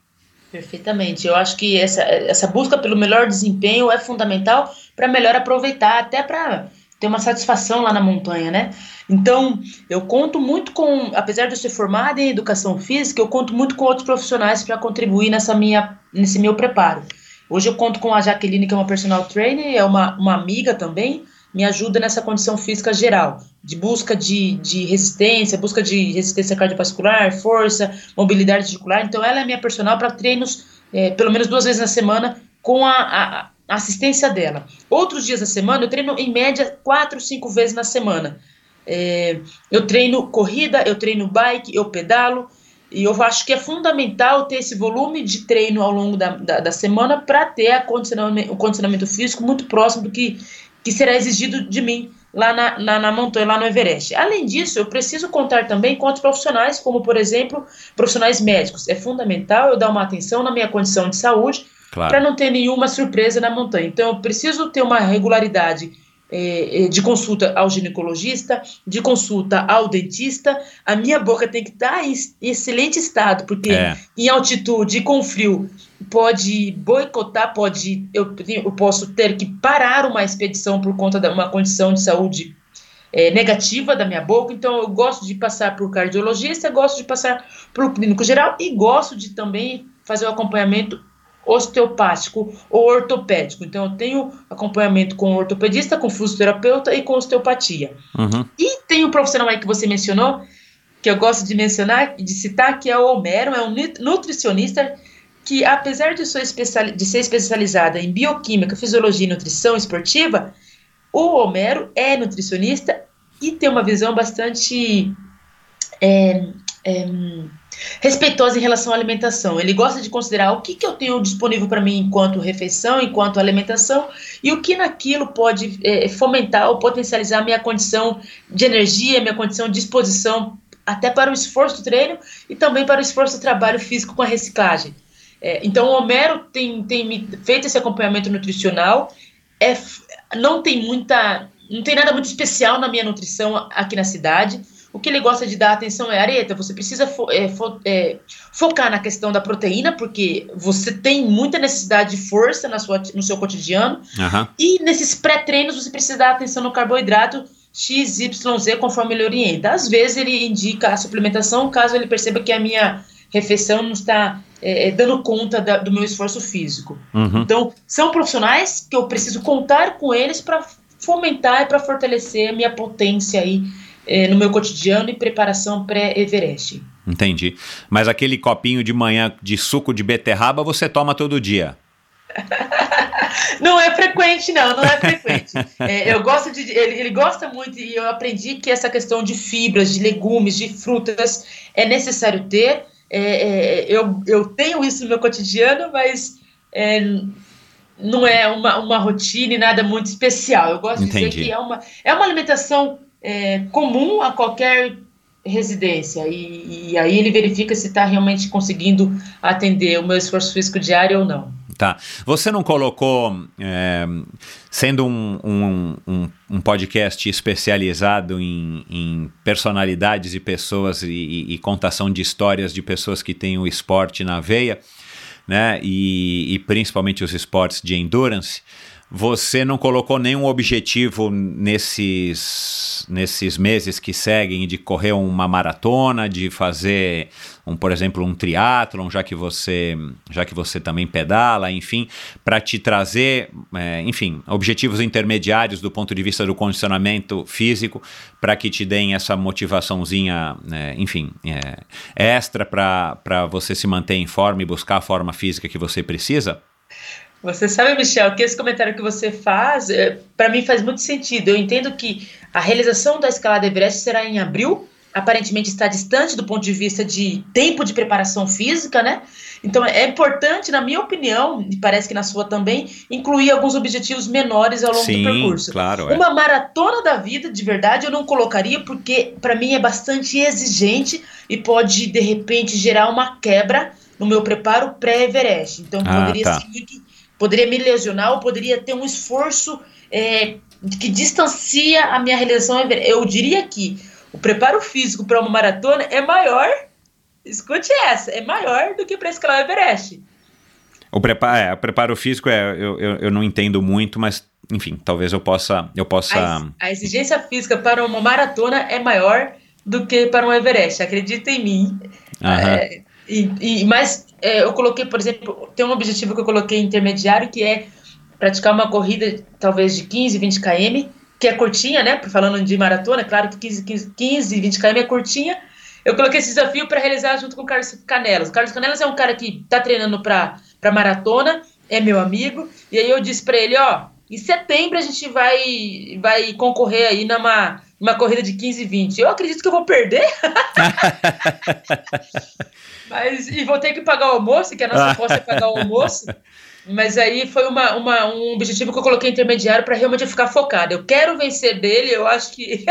Perfeitamente. Eu acho que essa, essa busca pelo melhor desempenho é fundamental para melhor aproveitar, até para ter uma satisfação lá na montanha, né? Então, eu conto muito com, apesar de eu ser formada em educação física, eu conto muito com outros profissionais para contribuir nessa minha, nesse meu preparo. Hoje eu conto com a Jaqueline, que é uma personal trainer, é uma, uma amiga também, me ajuda nessa condição física geral, de busca de, de resistência, busca de resistência cardiovascular, força, mobilidade articular. Então, ela é minha personal para treinos, é, pelo menos duas vezes na semana, com a, a, a assistência dela. Outros dias da semana, eu treino em média quatro, cinco vezes na semana. É, eu treino corrida, eu treino bike, eu pedalo, e eu acho que é fundamental ter esse volume de treino ao longo da, da, da semana para ter a condicionamento, o condicionamento físico muito próximo do que, que será exigido de mim lá na, na, na, montanha, lá no Everest. Além disso, eu preciso contar também com outros profissionais, como, por exemplo, profissionais médicos. É fundamental eu dar uma atenção na minha condição de saúde claro. para não ter nenhuma surpresa na montanha. Então, eu preciso ter uma regularidade é, é, de consulta ao ginecologista, de consulta ao dentista, a minha boca tem que estar em excelente estado, porque é. em altitude e com frio pode boicotar, pode eu, eu posso ter que parar uma expedição por conta de uma condição de saúde é, negativa da minha boca, então eu gosto de passar por cardiologista, gosto de passar por clínico geral e gosto de também fazer o acompanhamento osteopático ou ortopédico. Então, eu tenho acompanhamento com ortopedista, com fisioterapeuta e com osteopatia. Uhum. E tem um profissional aí que você mencionou, que eu gosto de mencionar, de citar, que é o Homero, é um nutricionista que, apesar de, especial, de ser especializada em bioquímica, fisiologia e nutrição esportiva, o Homero é nutricionista e tem uma visão bastante é, é, respeitosa em relação à alimentação. Ele gosta de considerar o que, que eu tenho disponível para mim enquanto refeição, enquanto alimentação, e o que naquilo pode é, fomentar ou potencializar minha condição de energia, minha condição de disposição, até para o esforço do treino e também para o esforço do trabalho físico com a reciclagem. É, então, o Homero tem, tem feito esse acompanhamento nutricional. É, não tem muita. Não tem nada muito especial na minha nutrição aqui na cidade. O que ele gosta de dar atenção é areta. Você precisa fo- é, fo- é, focar na questão da proteína, porque você tem muita necessidade de força na sua, no seu cotidiano. Aham. E nesses pré-treinos você precisa dar atenção no carboidrato X, Y, Z, conforme ele orienta. Às vezes ele indica a suplementação, caso ele perceba que a minha refeição não está é, é, dando conta da- do meu esforço físico. Uhum. Então, são profissionais que eu preciso contar com eles para fomentar e para fortalecer a minha potência aí é, no meu cotidiano e preparação pré-Everest. Entendi. Mas aquele copinho de manhã de suco de beterraba você toma todo dia. Não é frequente, não, não é frequente. É, eu gosto de. Ele, ele gosta muito e eu aprendi que essa questão de fibras, de legumes, de frutas é necessário ter. É, é, eu, eu tenho isso no meu cotidiano, mas é, não é uma, uma rotina e nada muito especial. Eu gosto de Entendi. dizer que é uma, é uma alimentação é, comum a qualquer residência. E, e aí ele verifica se está realmente conseguindo atender o meu esforço físico diário ou não. Tá. Você não colocou, é, sendo um, um, um, um podcast especializado em, em personalidades e pessoas e, e- e contação de histórias de pessoas que têm o esporte na veia, né? E, e principalmente os esportes de endurance, você não colocou nenhum objetivo nesses, nesses meses que seguem de correr uma maratona, de fazer, um, por exemplo, um triatlon, já que você, já que você também pedala, enfim, para te trazer, é, enfim, objetivos intermediários do ponto de vista do condicionamento físico, para que te deem essa motivaçãozinha, é, enfim, é, extra para você se manter em forma e buscar a forma física que você precisa? Você sabe, Michel, que esse comentário que você faz, para mim faz muito sentido. Eu entendo que a realização da escalada Everest será em abril, aparentemente está distante do ponto de vista de tempo de preparação física, né? Então é importante, na minha opinião, e parece que na sua também, incluir alguns objetivos menores ao longo Sim, do percurso. claro. É. Uma maratona da vida, de verdade, eu não colocaria, porque para mim é bastante exigente e pode, de repente, gerar uma quebra no meu preparo pré-Everest. Então Ah, poderia tá. ser muito poderia me lesionar ou poderia ter um esforço é, que distancia a minha realização. Eu diria que o preparo físico para uma maratona é maior, escute essa, é maior do que para escalar o Everest. O preparo, é, o preparo físico é, eu, eu, eu não entendo muito, mas enfim, talvez eu possa, eu possa. A, a exigência física para uma maratona é maior do que para um Everest, acredita em mim. Aham. É, e, e- mas é, eu coloquei, por exemplo, tem um objetivo que eu coloquei intermediário que é praticar uma corrida talvez de 15, 20 km, que é curtinha, né? Falando de maratona, é claro que 15, 15, 15 20 km é curtinha. Eu coloquei esse desafio para realizar junto com o Carlos Canelas. O Carlos Canelas é um cara que está treinando para maratona, é meu amigo, e aí eu disse para ele, ó, em setembro a gente vai vai concorrer aí numa uma corrida de 15 e 20. Eu acredito que eu vou perder. Mas, e vou ter que pagar o almoço, que a nossa aposta é pagar o almoço. Mas aí foi uma, uma, um objetivo que eu coloquei intermediário para realmente ficar focado. Eu quero vencer dele, eu acho que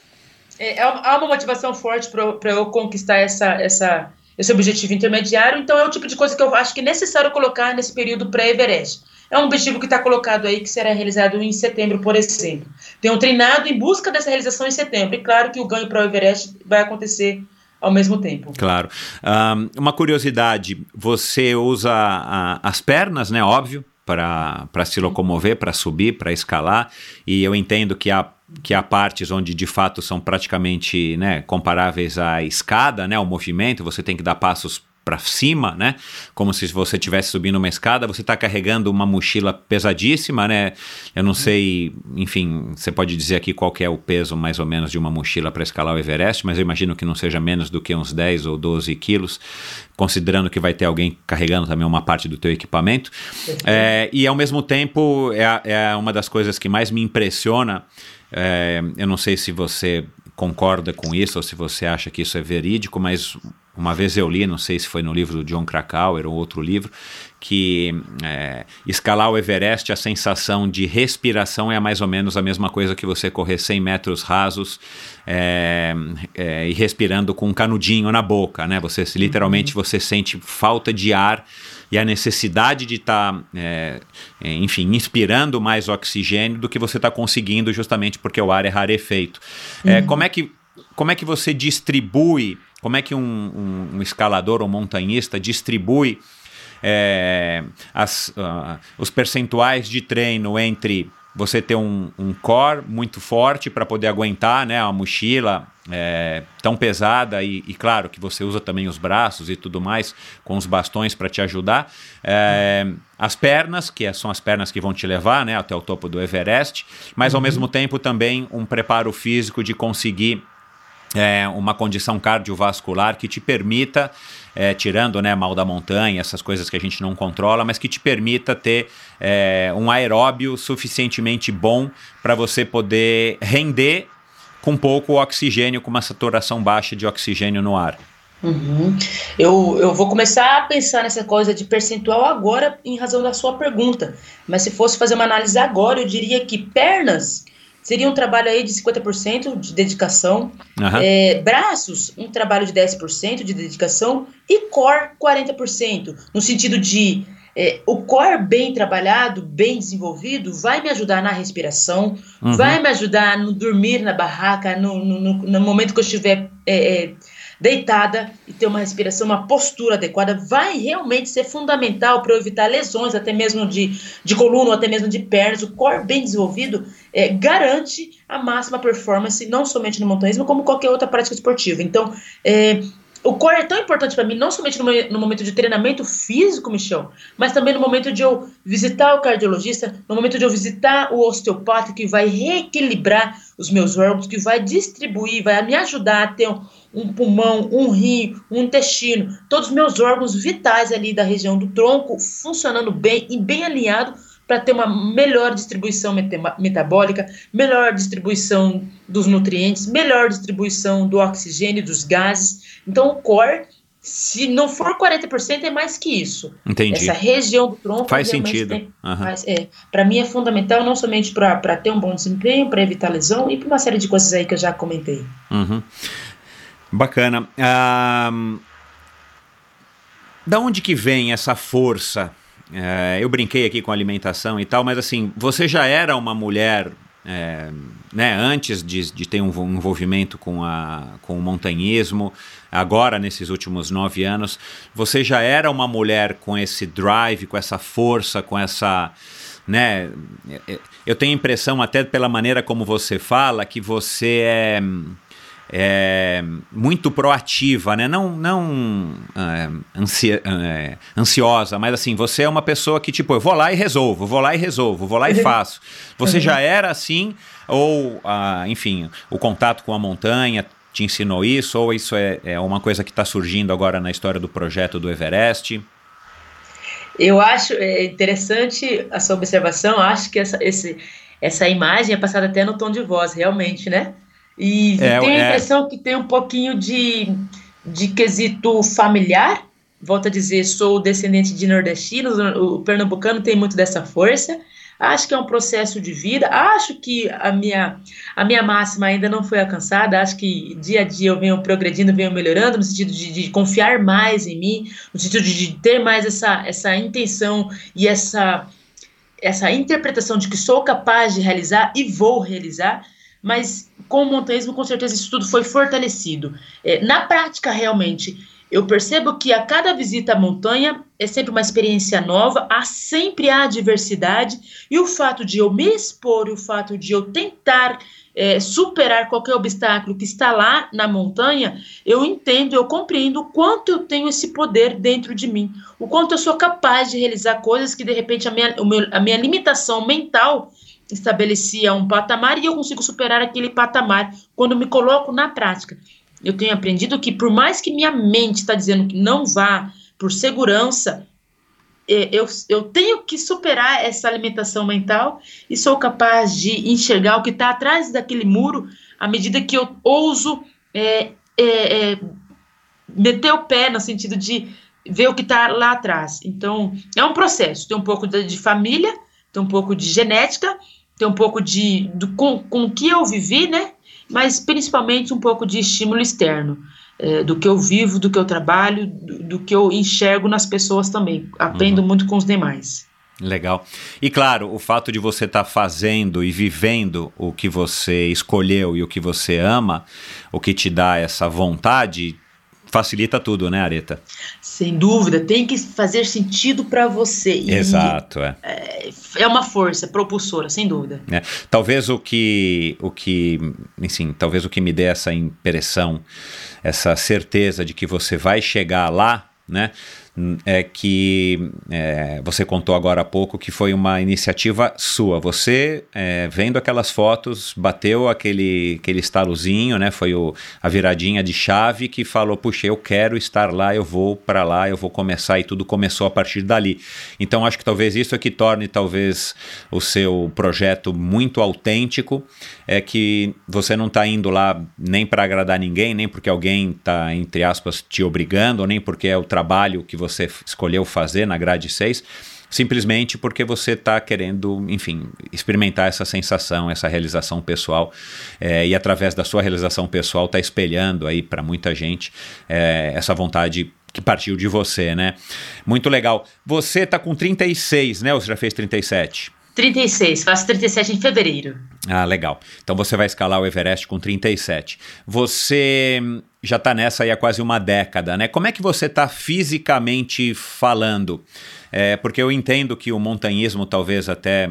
é, há uma motivação forte para eu conquistar essa, essa, esse objetivo intermediário. Então é o tipo de coisa que eu acho que é necessário colocar nesse período pré-Everest. É um objetivo que está colocado aí, que será realizado em setembro, por exemplo. Tenho treinado em busca dessa realização em setembro. E claro que o ganho para o Everest vai acontecer ao mesmo tempo. Claro. Um, uma curiosidade: você usa a, as pernas, né? Óbvio, para se locomover, para subir, para escalar. E eu entendo que há, que há partes onde de fato são praticamente né, comparáveis à escada, né? O movimento, você tem que dar passos para cima, né? Como se você estivesse subindo uma escada, você está carregando uma mochila pesadíssima, né? Eu não sei, enfim, você pode dizer aqui qual é o peso mais ou menos de uma mochila para escalar o Everest, mas eu imagino que não seja menos do que uns 10 ou 12 quilos, considerando que vai ter alguém carregando também uma parte do teu equipamento. É, e ao mesmo tempo é, é uma das coisas que mais me impressiona. É, eu não sei se você concorda com isso ou se você acha que isso é verídico, mas uma vez eu li, não sei se foi no livro do John Krakauer ou outro livro, que é, escalar o Everest, a sensação de respiração é mais ou menos a mesma coisa que você correr 100 metros rasos é, é, e respirando com um canudinho na boca, né? Você literalmente você sente falta de ar e a necessidade de estar, tá, é, é, enfim, inspirando mais oxigênio do que você está conseguindo justamente porque o ar é rarefeito. É, uhum. como, é que, como é que você distribui, como é que um, um, um escalador ou montanhista distribui é, as, uh, os percentuais de treino entre você ter um, um core muito forte para poder aguentar né, a mochila é, tão pesada e, e, claro que você usa também os braços e tudo mais com os bastões para te ajudar. É, as pernas, que é, são as pernas que vão te levar né, até o topo do Everest, mas ao uhum. mesmo tempo também um preparo físico de conseguir é, uma condição cardiovascular que te permita, é, tirando né, mal da montanha, essas coisas que a gente não controla, mas que te permita ter é, um aeróbio suficientemente bom para você poder render com pouco oxigênio, com uma saturação baixa de oxigênio no ar. Uhum. Eu, eu vou começar a pensar nessa coisa de percentual agora em razão da sua pergunta. Mas se fosse fazer uma análise agora, eu diria que pernas Seria um trabalho aí de 50% de dedicação. Uhum. É, braços, um trabalho de 10% de dedicação. E core, 40%. No sentido de é, o core bem trabalhado, bem desenvolvido, vai me ajudar na respiração, uhum. vai me ajudar no dormir na barraca, no, no, no momento que eu estiver é, é deitada e ter uma respiração, uma postura adequada, vai realmente ser fundamental para evitar lesões, até mesmo de, de coluna, até mesmo de pernas. O core bem desenvolvido é, garante a máxima performance, não somente no montanhismo, como qualquer outra prática esportiva. Então, é, o core é tão importante para mim, não somente no, no, momento de treinamento físico, Michel, mas também no momento de eu visitar o cardiologista, no momento de eu visitar o osteopata, que vai reequilibrar os meus órgãos, que vai distribuir, vai me ajudar a ter um, um pulmão, um rim, um intestino, todos os meus órgãos vitais ali da região do tronco funcionando bem e bem alinhado para ter uma melhor distribuição metabólica, melhor distribuição dos nutrientes, melhor distribuição do oxigênio, dos gases. Então, o core, se não for 40%, é mais que isso. Entendi. Essa região do tronco faz sentido. Tem, uhum. é, para mim é fundamental não somente para ter um bom desempenho, para evitar lesão e para uma série de coisas aí que eu já comentei. Uhum. Bacana. Um, da onde que vem essa força? É, eu brinquei aqui com alimentação e tal, mas assim, você já era uma mulher, é, né, antes de, de ter um envolvimento com, a, com o montanhismo, agora nesses últimos nove anos, você já era uma mulher com esse drive, com essa força, com essa né? Eu tenho a impressão, até pela maneira como você fala, que você é é, muito proativa, né? Não, não é, ansia, é, ansiosa, mas assim, você é uma pessoa que, tipo, eu vou lá e resolvo, vou lá e resolvo, vou lá e uhum. faço. Você uhum. já era assim, ou, ah, enfim, o contato com a montanha te ensinou isso, ou isso é, é uma coisa que está surgindo agora na história do projeto do Everest? Eu acho é, interessante a sua observação, acho que essa, esse, essa imagem é passada até no tom de voz, realmente, né? E é, tenho a é. impressão é... que tem um pouquinho de, de quesito familiar. Volto a dizer, sou descendente de nordestinos, o pernambucano tem muito dessa força. Acho que é um processo de vida. Acho que a minha, a minha máxima ainda não foi alcançada. Acho que dia a dia eu venho progredindo, venho melhorando, no sentido de, de confiar mais em mim, no sentido de, de ter mais essa, essa intenção e essa, essa interpretação de que sou capaz de realizar e vou realizar mas com o montanhismo, com certeza, isso tudo foi fortalecido. É, na prática, realmente, eu percebo que a cada visita à montanha é sempre uma experiência nova, há sempre a diversidade, e o fato de eu me expor, o fato de eu tentar é, superar qualquer obstáculo que está lá na montanha, eu entendo, eu compreendo o quanto eu tenho esse poder dentro de mim, o quanto eu sou capaz de realizar coisas que de repente a minha, a minha limitação mental estabelecia um patamar e eu consigo superar aquele patamar quando me coloco na prática. Eu tenho aprendido que, por mais que minha mente está dizendo que não vá por segurança, é, eu, eu tenho que superar essa alimentação mental e sou capaz de enxergar o que está atrás daquele muro à medida que eu ouso é, é, é, meter o pé no sentido de ver o que está lá atrás. Então, é um processo. Tem um pouco de, de família, tem um pouco de genética ter um pouco de do, com, com o que eu vivi, né? Mas principalmente um pouco de estímulo externo. é, do que eu vivo, do que eu trabalho, do, do, que eu enxergo nas pessoas também. Aprendo uhum. muito com os demais. Legal. E claro, o fato de você estar tá fazendo e vivendo o que você escolheu e o que você ama, o que te dá essa vontade, facilita tudo, né, Areta? Sem dúvida, tem que fazer sentido para você. E Exato, é. é. é. uma força propulsora, sem dúvida. É. Talvez o que, o que, enfim, talvez o que me dê essa impressão, essa certeza de que você vai chegar lá, né? É que é, você contou agora há pouco que foi uma iniciativa sua. Você, é, vendo aquelas fotos, bateu aquele, aquele estalozinho, né? Foi o, a viradinha de chave que falou: puxa, eu quero estar lá, eu vou para lá, eu vou começar, e tudo começou a partir dali. Então, acho que talvez isso é que torne talvez o seu projeto muito autêntico, é que você não está indo lá nem para agradar ninguém, nem porque alguém está, entre aspas, te obrigando, nem porque é o trabalho que você você escolheu fazer na grade 6, simplesmente porque você está querendo, enfim, experimentar essa sensação, essa realização pessoal é, e através da sua realização pessoal está espelhando aí para muita gente é, essa vontade que partiu de você, né? Muito legal. Você está com 36, né? Ou você já fez 37? 36, faço 37 em fevereiro. Ah, legal. Então você vai escalar o Everest com 37. Você já está nessa aí há quase uma década, né? Como é que você está fisicamente falando? É, porque eu entendo que o montanhismo talvez até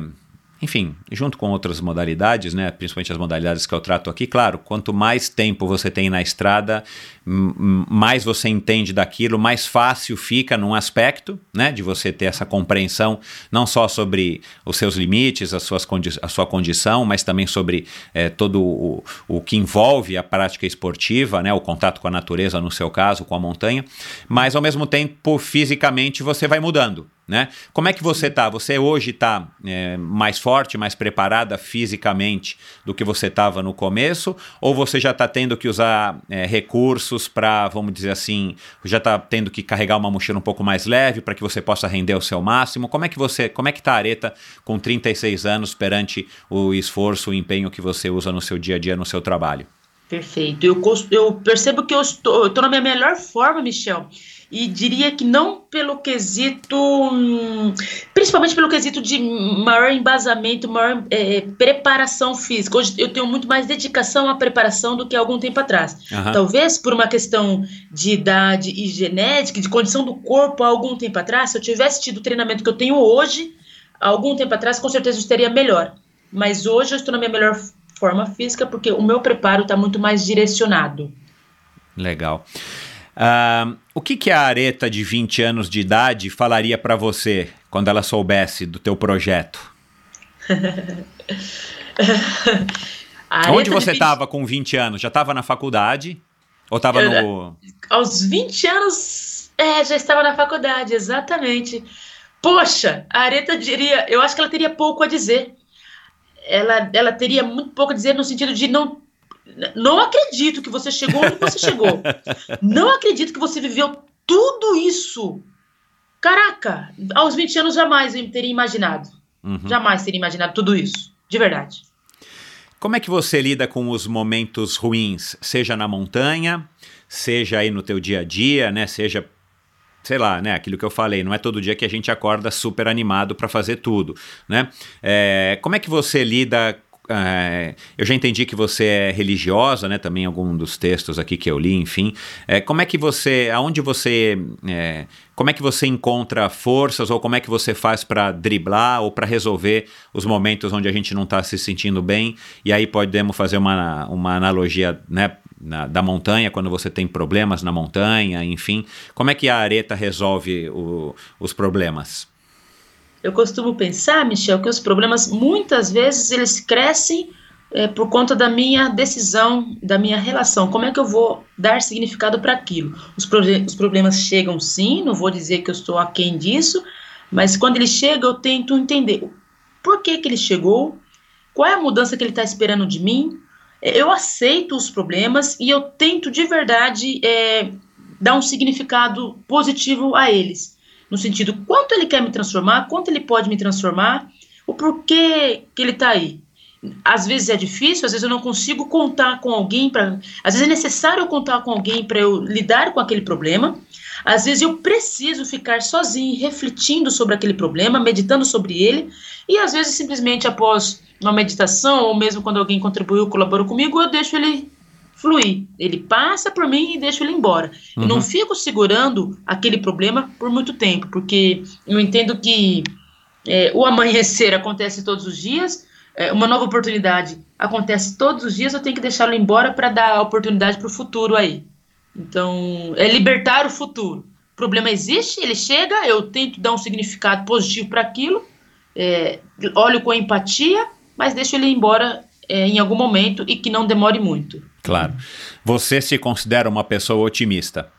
enfim, junto com outras modalidades, né, principalmente as modalidades que eu trato aqui, claro, quanto mais tempo você tem na estrada, mais você entende daquilo, mais fácil fica num aspecto, né, de você ter essa compreensão não só sobre os seus limites, as suas a sua condição, mas também sobre é, todo o, o que envolve a prática esportiva, né, o contato com a natureza, no seu caso, com a montanha, mas ao mesmo tempo, fisicamente, você vai mudando. Né? Como é que você está? Você hoje está é, mais forte, mais preparada fisicamente do que você estava no começo? Ou você já está tendo que usar é, recursos para, vamos dizer assim, já está tendo que carregar uma mochila um pouco mais leve para que você possa render o seu máximo? Como é que você, como é que está a Areta com 36 anos perante o esforço, o empenho que você usa no seu dia a dia, no seu trabalho? Perfeito. Eu, eu percebo que eu estou, eu estou na minha melhor forma, Michel e diria que não pelo quesito, hum, principalmente pelo quesito de maior embasamento, maior é, preparação física. Hoje eu tenho muito mais dedicação à preparação do que algum tempo atrás. Uhum. Talvez por uma questão de idade e genética, de condição do corpo, há algum tempo atrás, se eu tivesse tido o treinamento que eu tenho hoje, há algum tempo atrás, com certeza eu estaria melhor. Mas hoje eu estou na minha melhor forma física porque o meu preparo está muito mais direcionado. Legal. O que, que a Areta de 20 anos de idade falaria para você quando ela soubesse do teu projeto? Onde você estava 20... com 20 anos? Já estava na faculdade? Ou estava no. Aos 20 anos, é, já estava na faculdade, exatamente. Poxa, a Areta diria. Eu acho que ela teria pouco a dizer. Ela, ela teria muito pouco a dizer no sentido de não não acredito que você chegou onde você chegou. Não acredito que você viveu tudo isso. Caraca, aos 20 anos jamais eu teria imaginado. Uhum. Jamais teria imaginado tudo isso. De verdade. Como é que você lida com os momentos ruins, seja na montanha, seja aí no teu dia a dia, né? Seja sei lá, né? Aquilo que eu falei, não é todo dia que a gente acorda super animado para fazer tudo, né? É, como é que você lida é, eu já entendi que você é religiosa, né? Também algum dos textos aqui que eu li, enfim. É, como é que você, aonde você, é, como é que você encontra forças ou como é que você faz para driblar ou para resolver os momentos onde a gente não está se sentindo bem? E aí podemos fazer uma, uma analogia, né? Na, da montanha, quando você tem problemas na montanha, enfim. Como é que a areta resolve o, os problemas? Eu costumo pensar, Michel, que os problemas muitas vezes eles crescem é, por conta da minha decisão, da minha relação. Como é que eu vou dar significado para aquilo? Os, os problemas chegam sim, não vou dizer que eu estou aquém disso, mas quando ele chega eu tento entender por que, que ele chegou, qual é a mudança que ele está esperando de mim. É, eu aceito os problemas e eu tento de verdade é, dar um significado positivo a eles no sentido quanto ele quer me transformar, quanto ele pode me transformar, o porquê que ele está aí. às vezes é difícil, às vezes eu não consigo contar com alguém para, às vezes é necessário eu contar com alguém para eu lidar com aquele problema. Às vezes eu preciso ficar sozinho, refletindo sobre aquele problema, meditando sobre ele, e às vezes simplesmente após uma meditação ou mesmo quando alguém contribuiu, colaborou comigo, eu deixo ele fluir. Ele passa por mim e deixo ele embora. Uhum. Eu não fico segurando aquele problema por muito tempo, porque eu entendo que é, o amanhecer acontece todos os dias, é, uma nova oportunidade acontece todos os dias, eu tenho que deixá-lo embora para dar a oportunidade para o futuro aí. Então, é libertar o futuro. O problema existe, ele chega, eu tento dar um significado positivo para aquilo, é, olho com empatia, mas deixo ele embora é, em algum momento e que não demore muito. Claro. Você se considera uma pessoa otimista?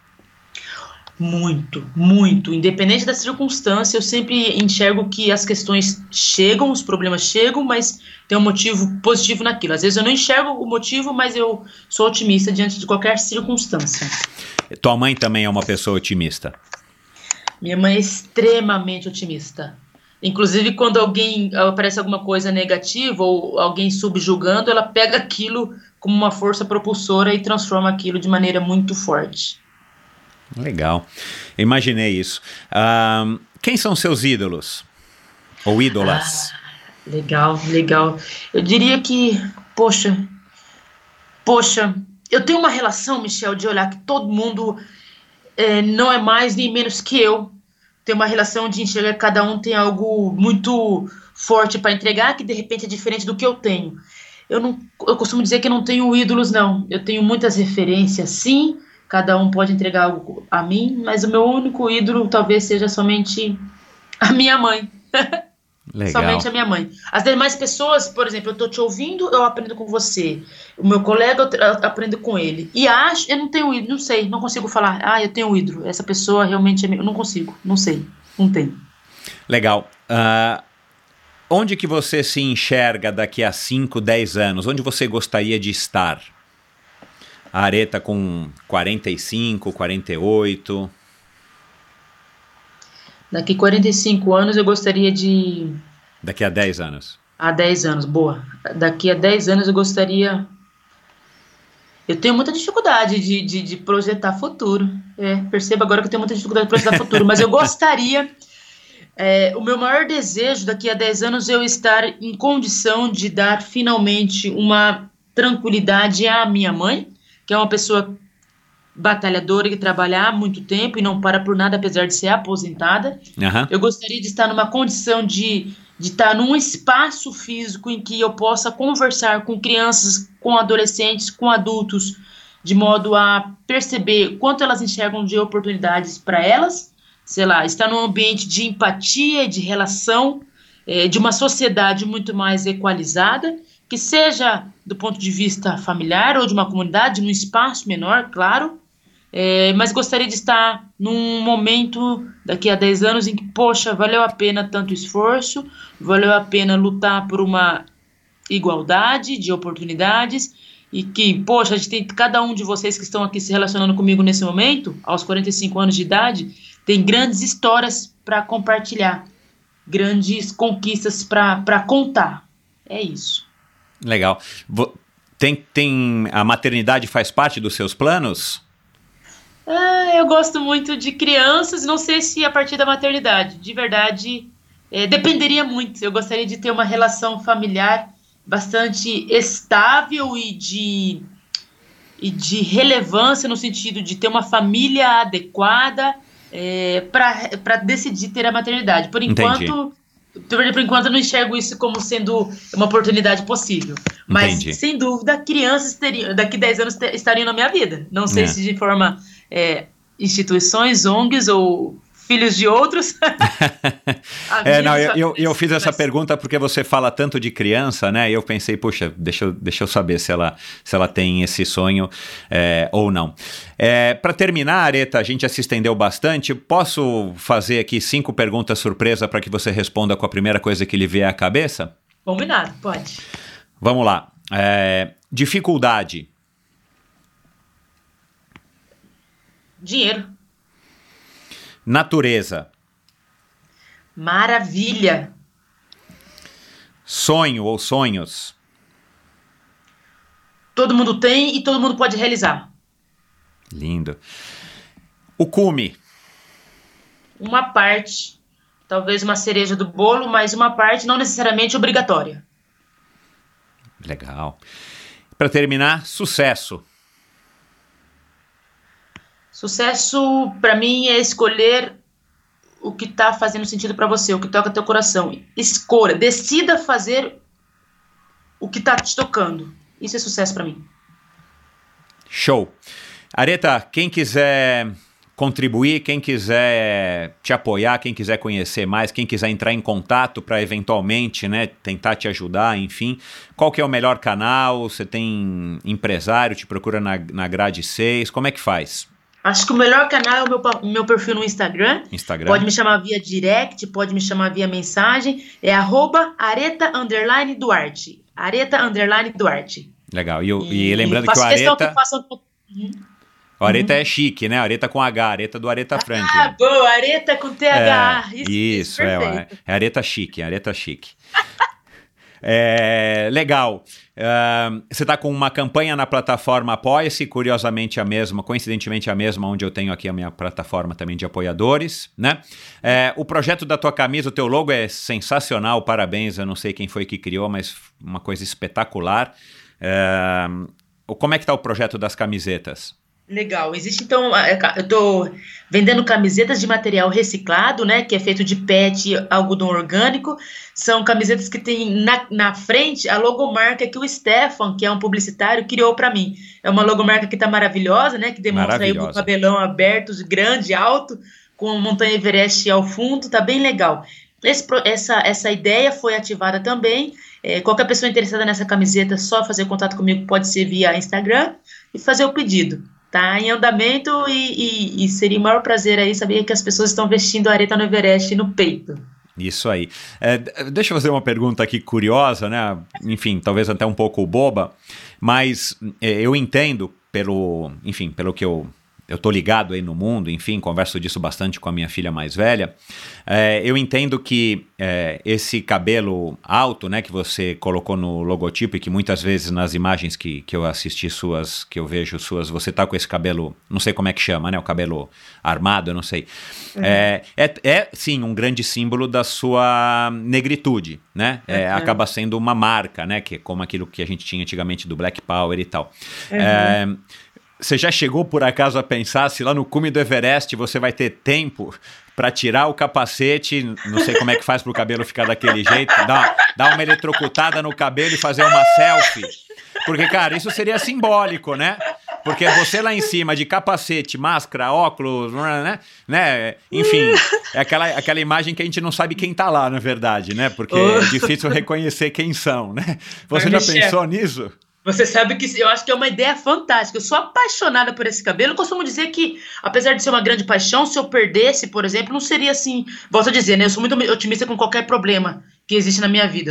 Muito, muito. Independente da circunstância, eu sempre enxergo que as questões chegam, os problemas chegam, mas tem um motivo positivo naquilo. Às vezes eu não enxergo o motivo, mas eu sou otimista diante de qualquer circunstância. Tua mãe também é uma pessoa otimista? Minha mãe é extremamente otimista. Inclusive, quando alguém aparece alguma coisa negativa ou alguém subjugando, ela pega aquilo como uma força propulsora e transforma aquilo de maneira muito forte. Legal. Imaginei isso. Um, quem são seus ídolos? Ou ídolas? Ah, legal, legal. Eu diria que, poxa, poxa, eu tenho uma relação, Michel, de olhar que todo mundo é, não é mais nem menos que eu. Tem uma relação de enxergar que cada um tem algo muito forte para entregar que de repente é diferente do que eu tenho. Eu não, eu costumo dizer que não tenho ídolos, não. Eu tenho muitas referências, sim cada um pode entregar algo a mim, mas o meu único ídolo talvez seja somente a minha mãe. Legal. Somente a minha mãe. As demais pessoas, por exemplo, eu estou te ouvindo, eu aprendo com você. O meu colega, eu aprendo com ele. E acho, eu não tenho ídolo, não sei, não consigo falar. Ah, eu tenho ídolo. Essa pessoa realmente é meu. Eu não consigo, não sei, não tenho. Legal. Uh, onde que você se enxerga daqui a 5, 10 anos? Onde você gostaria de estar? A Areta com 45, 48. Daqui 45 anos eu gostaria de. Daqui a 10 anos. Há 10 anos, boa. Daqui a 10 anos eu gostaria. Eu tenho muita dificuldade de, de, de projetar futuro. É, perceba agora que eu tenho muita dificuldade de projetar futuro, mas eu gostaria. É, o meu maior desejo daqui a 10 anos é eu estar em condição de dar finalmente uma tranquilidade à minha mãe, que é uma pessoa batalhadora que trabalha há muito tempo e não para por nada, apesar de ser aposentada. Uhum. Eu gostaria de estar numa condição de, de estar num espaço físico em que eu possa conversar com crianças, com adolescentes, com adultos, de modo a perceber quanto elas enxergam de oportunidades para elas, sei lá, estar num ambiente de empatia, de relação, é, de uma sociedade muito mais equalizada que seja do ponto de vista familiar ou de uma comunidade, num espaço menor, claro, é, mas gostaria de estar num momento daqui a 10 anos em que, poxa, valeu a pena tanto esforço, valeu a pena lutar por uma igualdade de oportunidades e que, poxa, a gente tem cada um de vocês que estão aqui se relacionando comigo nesse momento, aos 45 anos de idade, tem grandes histórias para compartilhar, grandes conquistas para contar. É isso. Legal. Tem, tem a maternidade faz parte dos seus planos? Ah, eu gosto muito de crianças, não sei se a partir da maternidade. De verdade, é, dependeria muito. Eu gostaria de ter uma relação familiar bastante estável e de, e de relevância no sentido de ter uma família adequada é, para decidir ter a maternidade. Por enquanto, Entendi por enquanto, eu não enxergo isso como sendo uma oportunidade possível. Mas, Entendi. sem dúvida, crianças teriam, daqui 10 anos estariam na minha vida. Não sei é. se de forma é, instituições, ONGs ou filhos de outros. é, não, eu, eu, eu fiz essa pergunta porque você fala tanto de criança, né? E eu pensei, puxa, deixa eu, deixa eu saber se ela, se ela tem esse sonho é, ou não. É, Para terminar, Areta, a gente já se estendeu bastante. Posso fazer aqui cinco perguntas surpresa para que você responda com a primeira coisa que lhe vier à cabeça? Combinado, pode. Vamos lá. É, dificuldade. Dinheiro. Natureza. Maravilha. Sonho ou sonhos. todo mundo tem e todo mundo pode realizar. Lindo. O cume. Uma parte, talvez uma cereja do bolo, mas uma parte não necessariamente obrigatória. Legal. Para terminar, sucesso. Sucesso, para mim, é escolher o que está fazendo sentido para você, o que toca teu coração. Escolha, decida fazer o que está te tocando. Isso é sucesso para mim. Show. Areta, quem quiser contribuir, quem quiser te apoiar, quem quiser conhecer mais, quem quiser entrar em contato para eventualmente, né, tentar te ajudar, enfim, qual que é o melhor canal? Você tem empresário, te procura na, na grade 6, como é que faz? Acho que o melhor canal é o meu, meu perfil no Instagram. Instagram. Pode me chamar via direct, pode me chamar via mensagem. É arroba areta underline Duarte. Areta underline Duarte. Legal. E, e, e lembrando que o Areta... Que façam... Uhum. O Areta uhum. é chique, né? Areta com H, Areta do Areta Frank. Ah, boa, Areta com TH. É, isso, isso é, é Areta chique, Areta chique. é, legal. Você está com uma campanha na plataforma Apoia-se, curiosamente a mesma, coincidentemente a mesma, onde eu tenho aqui a minha plataforma também de apoiadores, né? É, o projeto da tua camisa, o teu logo é sensacional, parabéns, eu não sei quem foi que criou, mas uma coisa espetacular. É, como é que está o projeto das camisetas? Legal. Existe então, eu estou vendendo camisetas de material reciclado, né, que é feito de PET, algodão orgânico. São camisetas que tem na, na frente a logomarca que o Stefan, que é um publicitário, criou para mim. É uma logomarca que está maravilhosa, né, que demonstra aí o cabelão aberto, grande, alto, com a montanha Everest ao fundo, tá bem legal. Esse, essa, essa ideia foi ativada também. É, qualquer pessoa interessada nessa camiseta, só fazer contato comigo pode ser via Instagram e fazer o pedido tá em andamento e, e, e, seria o maior prazer aí saber que as pessoas estão vestindo a areta no Everest no peito. Isso aí. É, deixa eu fazer uma pergunta aqui curiosa, né? Enfim, talvez até um pouco boba, mas é, eu entendo pelo, enfim, pelo que eu eu tô ligado aí no mundo, enfim, converso disso bastante com a minha filha mais velha. É, eu entendo que é, esse cabelo alto, né, que você colocou no logotipo e que muitas vezes nas imagens que, que eu assisti suas, que eu vejo suas, você tá com esse cabelo, não sei como é que chama, né, o cabelo armado, eu não sei. Uhum. É, é, é, sim, um grande símbolo da sua negritude, né? É, uhum. Acaba sendo uma marca, né, que é como aquilo que a gente tinha antigamente do Black Power e tal. Uhum. Você já chegou por acaso a pensar se lá no cume do Everest você vai ter tempo para tirar o capacete, não sei como é que faz para o cabelo ficar daquele jeito, dar, dar uma eletrocutada no cabelo e fazer uma selfie? Porque, cara, isso seria simbólico, né? Porque você lá em cima de capacete, máscara, óculos, né? né? Enfim, é aquela, aquela imagem que a gente não sabe quem tá lá, na verdade, né? Porque é difícil reconhecer quem são, né? Você já pensou nisso? Você sabe que eu acho que é uma ideia fantástica. Eu sou apaixonada por esse cabelo. Eu costumo dizer que, apesar de ser uma grande paixão, se eu perdesse, por exemplo, não seria assim. Volto a dizer, né? Eu sou muito otimista com qualquer problema que existe na minha vida.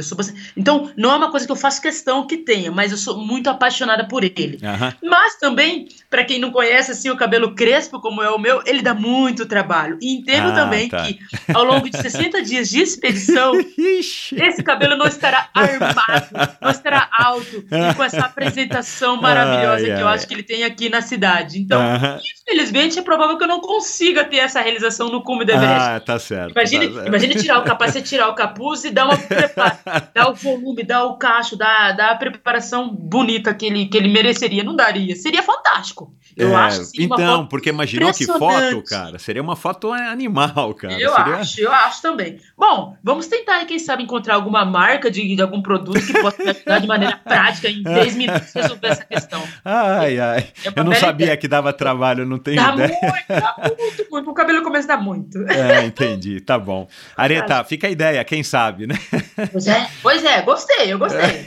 Então, não é uma coisa que eu faço questão que tenha, mas eu sou muito apaixonada por ele. Uhum. Mas também, para quem não conhece assim o cabelo crespo como é o meu, ele dá muito trabalho. E entendo ah, também tá. que ao longo de 60 dias de expedição, esse cabelo não estará armado, não estará alto e com essa apresentação maravilhosa ai, que eu acho que ele tem aqui na cidade. Então, uhum. infelizmente, é provável que eu não consiga ter essa realização no cume Everest. Ah, tá certo. Imagine, tá certo. imagine tirar o capacete, tirar o capuz e dar uma dá o volume, dá o cacho, dá, dá a preparação bonita que ele, que ele mereceria. Não daria. Seria fantástico. Eu é, acho sim, Então, porque imaginou que foto, cara? Seria uma foto animal, cara. Eu Seria... acho, eu acho também. Bom, vamos tentar, quem sabe, encontrar alguma marca de, de algum produto que possa ajudar de maneira prática em 10 minutos resolver essa questão. Ai, ai. É eu não sabia ideia. que dava trabalho, não tenho dá ideia. Muito, dá muito, muito. O cabelo começa a dar muito. É, entendi. Tá bom. Areta, fica a ideia, quem sabe, né? Pois é, pois é, gostei, eu gostei.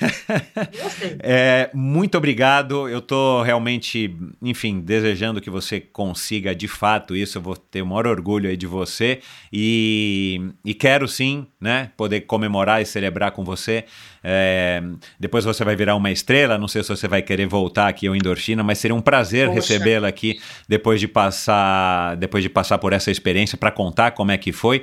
gostei. É, muito obrigado. Eu tô realmente, enfim, desejando que você consiga de fato isso. Eu vou ter o maior orgulho aí de você. E, e quero sim, né, poder comemorar e celebrar com você. É, depois você vai virar uma estrela. Não sei se você vai querer voltar aqui ao Endorfina, mas seria um prazer recebê-la aqui depois de passar, depois de passar por essa experiência para contar como é que foi.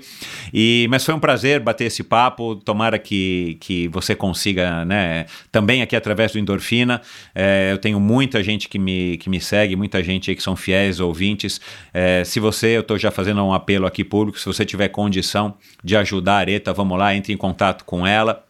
E, mas foi um prazer bater esse papo. Tomara tomara que, que você consiga, né? Também aqui através do Endorfina. É, eu tenho muita gente que me, que me segue, muita gente aí que são fiéis ouvintes. É, se você, eu estou já fazendo um apelo aqui público, se você tiver condição de ajudar a Areta, vamos lá, entre em contato com ela.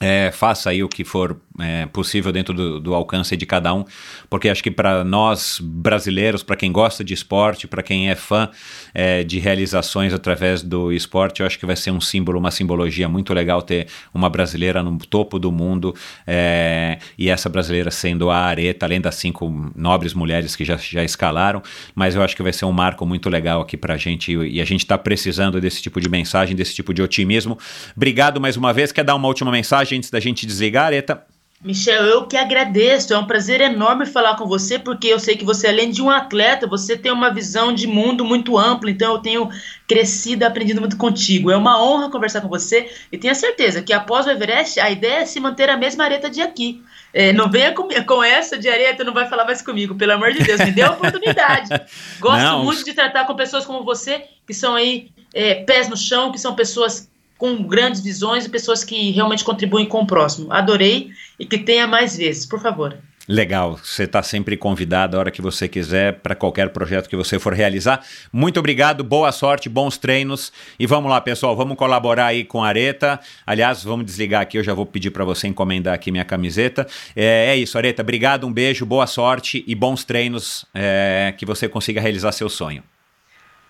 É, faça aí o que for é, possível dentro do, do, alcance de cada um, porque acho que para nós brasileiros, para quem gosta de esporte, para quem é fã é, de realizações através do esporte, eu acho que vai ser um símbolo, uma simbologia muito legal ter uma brasileira no topo do mundo é, e essa brasileira sendo a Areta, além das cinco nobres mulheres que já, já escalaram, mas eu acho que vai ser um marco muito legal aqui para a gente e a gente está precisando desse tipo de mensagem, desse tipo de otimismo. Obrigado mais uma vez. Quer dar uma última mensagem antes da gente desligar, Areta? Michel, eu que agradeço. É um prazer enorme falar com você, porque eu sei que você, além de um atleta, você tem uma visão de mundo muito ampla. Então, eu tenho crescido aprendido muito contigo. É uma honra conversar com você e tenha certeza que após o Everest, a ideia é se manter a mesma areta de aqui. É, não venha com, com essa de areta, não vai falar mais comigo, pelo amor de Deus, me dê a oportunidade. Gosto não. muito de tratar com pessoas como você, que são aí é, pés no chão, que são pessoas com grandes visões e pessoas que realmente contribuem com o próximo. Adorei e que tenha mais vezes, por favor. Legal, você está sempre convidado a hora que você quiser para qualquer projeto que você for realizar. Muito obrigado, boa sorte, bons treinos e vamos lá, pessoal, vamos colaborar aí com a Areta. Aliás, vamos desligar aqui, eu já vou pedir para você encomendar aqui minha camiseta. É, é, isso, Areta, obrigado, um beijo, boa sorte e bons treinos, é, que você consiga realizar seu sonho.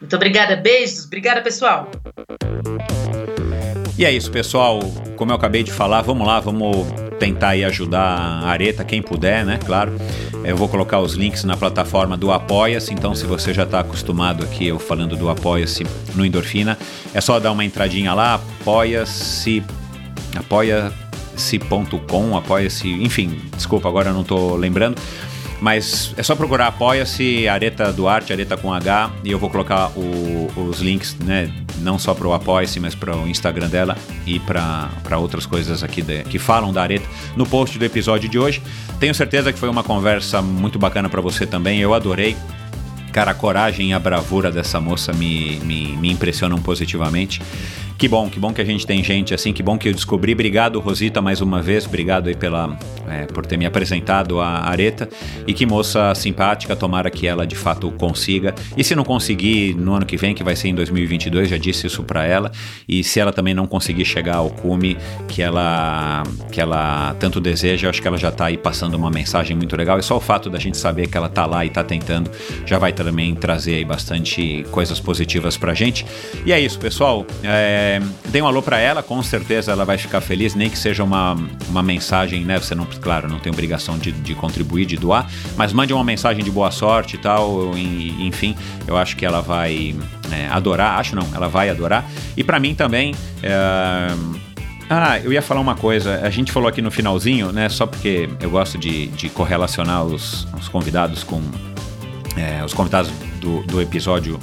Muito obrigada, beijos, obrigada pessoal. E é isso, pessoal. Como eu acabei de falar, vamos lá, vamos tentar aí ajudar a Areta, quem puder, né? Claro. Eu vou colocar os links na plataforma do Apoia-se, então se você já está acostumado aqui eu falando do Apoia-se no Endorfina, é só dar uma entradinha lá, apoia-se, apoia-se.com, apoia-se, enfim, desculpa, agora eu não estou lembrando. Mas é só procurar Apoia-se, Areta Duarte, Areta com H, e eu vou colocar o, os links, né? Não só para o Apoia-se, mas para o Instagram dela e para outras coisas aqui de, que falam da Areta no post do episódio de hoje. Tenho certeza que foi uma conversa muito bacana para você também, eu adorei. Cara, a coragem e a bravura dessa moça me, me, me impressionam positivamente. Que bom, que bom que a gente tem gente assim, que bom que eu descobri. Obrigado, Rosita, mais uma vez. Obrigado aí pela, é, por ter me apresentado a Areta. E que moça simpática, tomara que ela de fato consiga. E se não conseguir no ano que vem, que vai ser em 2022, já disse isso para ela. E se ela também não conseguir chegar ao cume que ela, que ela tanto deseja, acho que ela já tá aí passando uma mensagem muito legal. E só o fato da gente saber que ela tá lá e tá tentando já vai também trazer aí bastante coisas positivas pra gente. E é isso, pessoal. É, é, dê um alô para ela, com certeza ela vai ficar feliz, nem que seja uma, uma mensagem, né? Você não, claro, não tem obrigação de, de contribuir, de doar, mas mande uma mensagem de boa sorte e tal, enfim, eu acho que ela vai é, adorar, acho não, ela vai adorar. E para mim também. É, ah, eu ia falar uma coisa. A gente falou aqui no finalzinho, né? Só porque eu gosto de, de correlacionar os, os convidados com. É, os convidados do, do episódio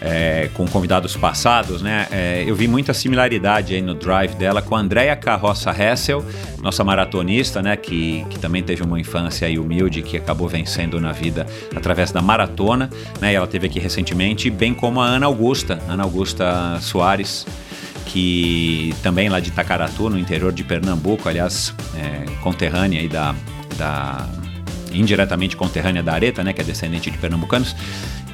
é, com convidados passados, né? É, eu vi muita similaridade aí no drive dela com a Andrea Carroça Hessel, nossa maratonista, né? Que, que também teve uma infância aí humilde, que acabou vencendo na vida através da maratona, né? E ela teve aqui recentemente, bem como a Ana Augusta, Ana Augusta Soares que também lá de Itacaratu, no interior de Pernambuco, aliás, é, conterrânea aí da, da indiretamente conterrânea da Areta, né, que é descendente de pernambucanos,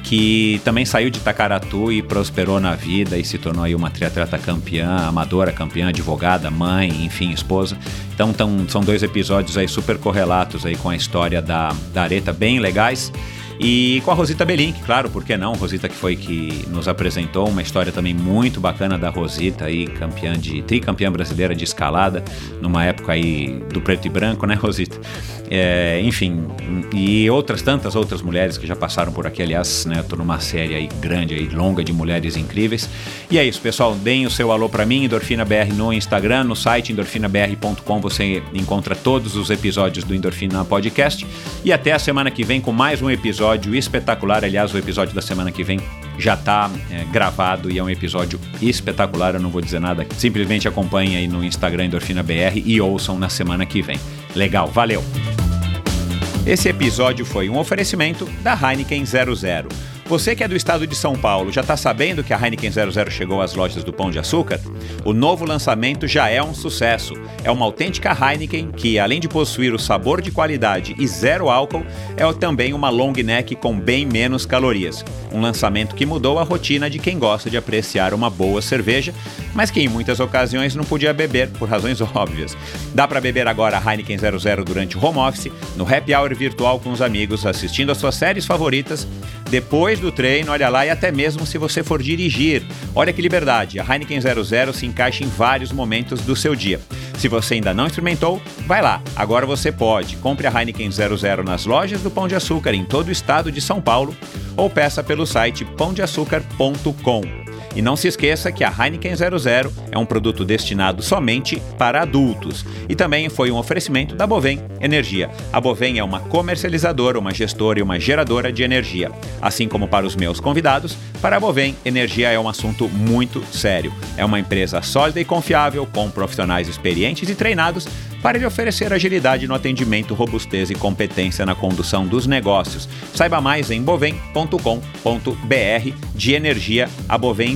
que também saiu de Tacaratu e prosperou na vida e se tornou aí uma triatleta campeã, amadora campeã, advogada, mãe, enfim, esposa. Então tão, são dois episódios aí super correlatos aí com a história da, da Areta, bem legais. E com a Rosita Belink, claro, por que não? Rosita que foi que nos apresentou uma história também muito bacana da Rosita aí, campeã de tricampeã brasileira de escalada, numa época aí do preto e branco, né, Rosita? É, enfim, e outras tantas outras mulheres que já passaram por aqui, aliás, né, tô numa série aí grande aí, longa de mulheres incríveis. E é isso, pessoal, deem o seu alô para mim, Endorfina BR no Instagram, no site endorfinabr.com você encontra todos os episódios do Endorfina Podcast. E até a semana que vem com mais um episódio espetacular, aliás, o episódio da semana que vem já está é, gravado e é um episódio espetacular, eu não vou dizer nada, simplesmente acompanhem aí no Instagram Endorfina BR e ouçam na semana que vem. Legal, valeu! Esse episódio foi um oferecimento da Heineken 00 Você que é do estado de São Paulo, já está sabendo que a Heineken 00 chegou às lojas do Pão de Açúcar? O novo lançamento já é um sucesso. É uma autêntica Heineken que, além de possuir o sabor de qualidade e zero álcool, é também uma long neck com bem menos calorias. Um lançamento que mudou a rotina de quem gosta de apreciar uma boa cerveja, mas que em muitas ocasiões não podia beber por razões óbvias. Dá para beber agora a Heineken 00 durante o home office, no happy hour virtual com os amigos, assistindo às suas séries favoritas depois do treino, olha lá, e até mesmo se você for dirigir. Olha que liberdade, a Heineken 00 se encaixa em vários momentos do seu dia. Se você ainda não experimentou, vai lá, agora você pode. Compre a Heineken 00 nas lojas do Pão de Açúcar em todo o estado de São Paulo ou peça pelo site pãodeaçúcar.com. E não se esqueça que a Heineken 00 é um produto destinado somente para adultos. E também foi um oferecimento da Bovem Energia. A Bovem é uma comercializadora, uma gestora e uma geradora de energia. Assim como para os meus convidados, para a Bovem, energia é um assunto muito sério. É uma empresa sólida e confiável, com profissionais experientes e treinados para lhe oferecer agilidade no atendimento, robustez e competência na condução dos negócios. Saiba mais em bovem.com.br de energia a Bovem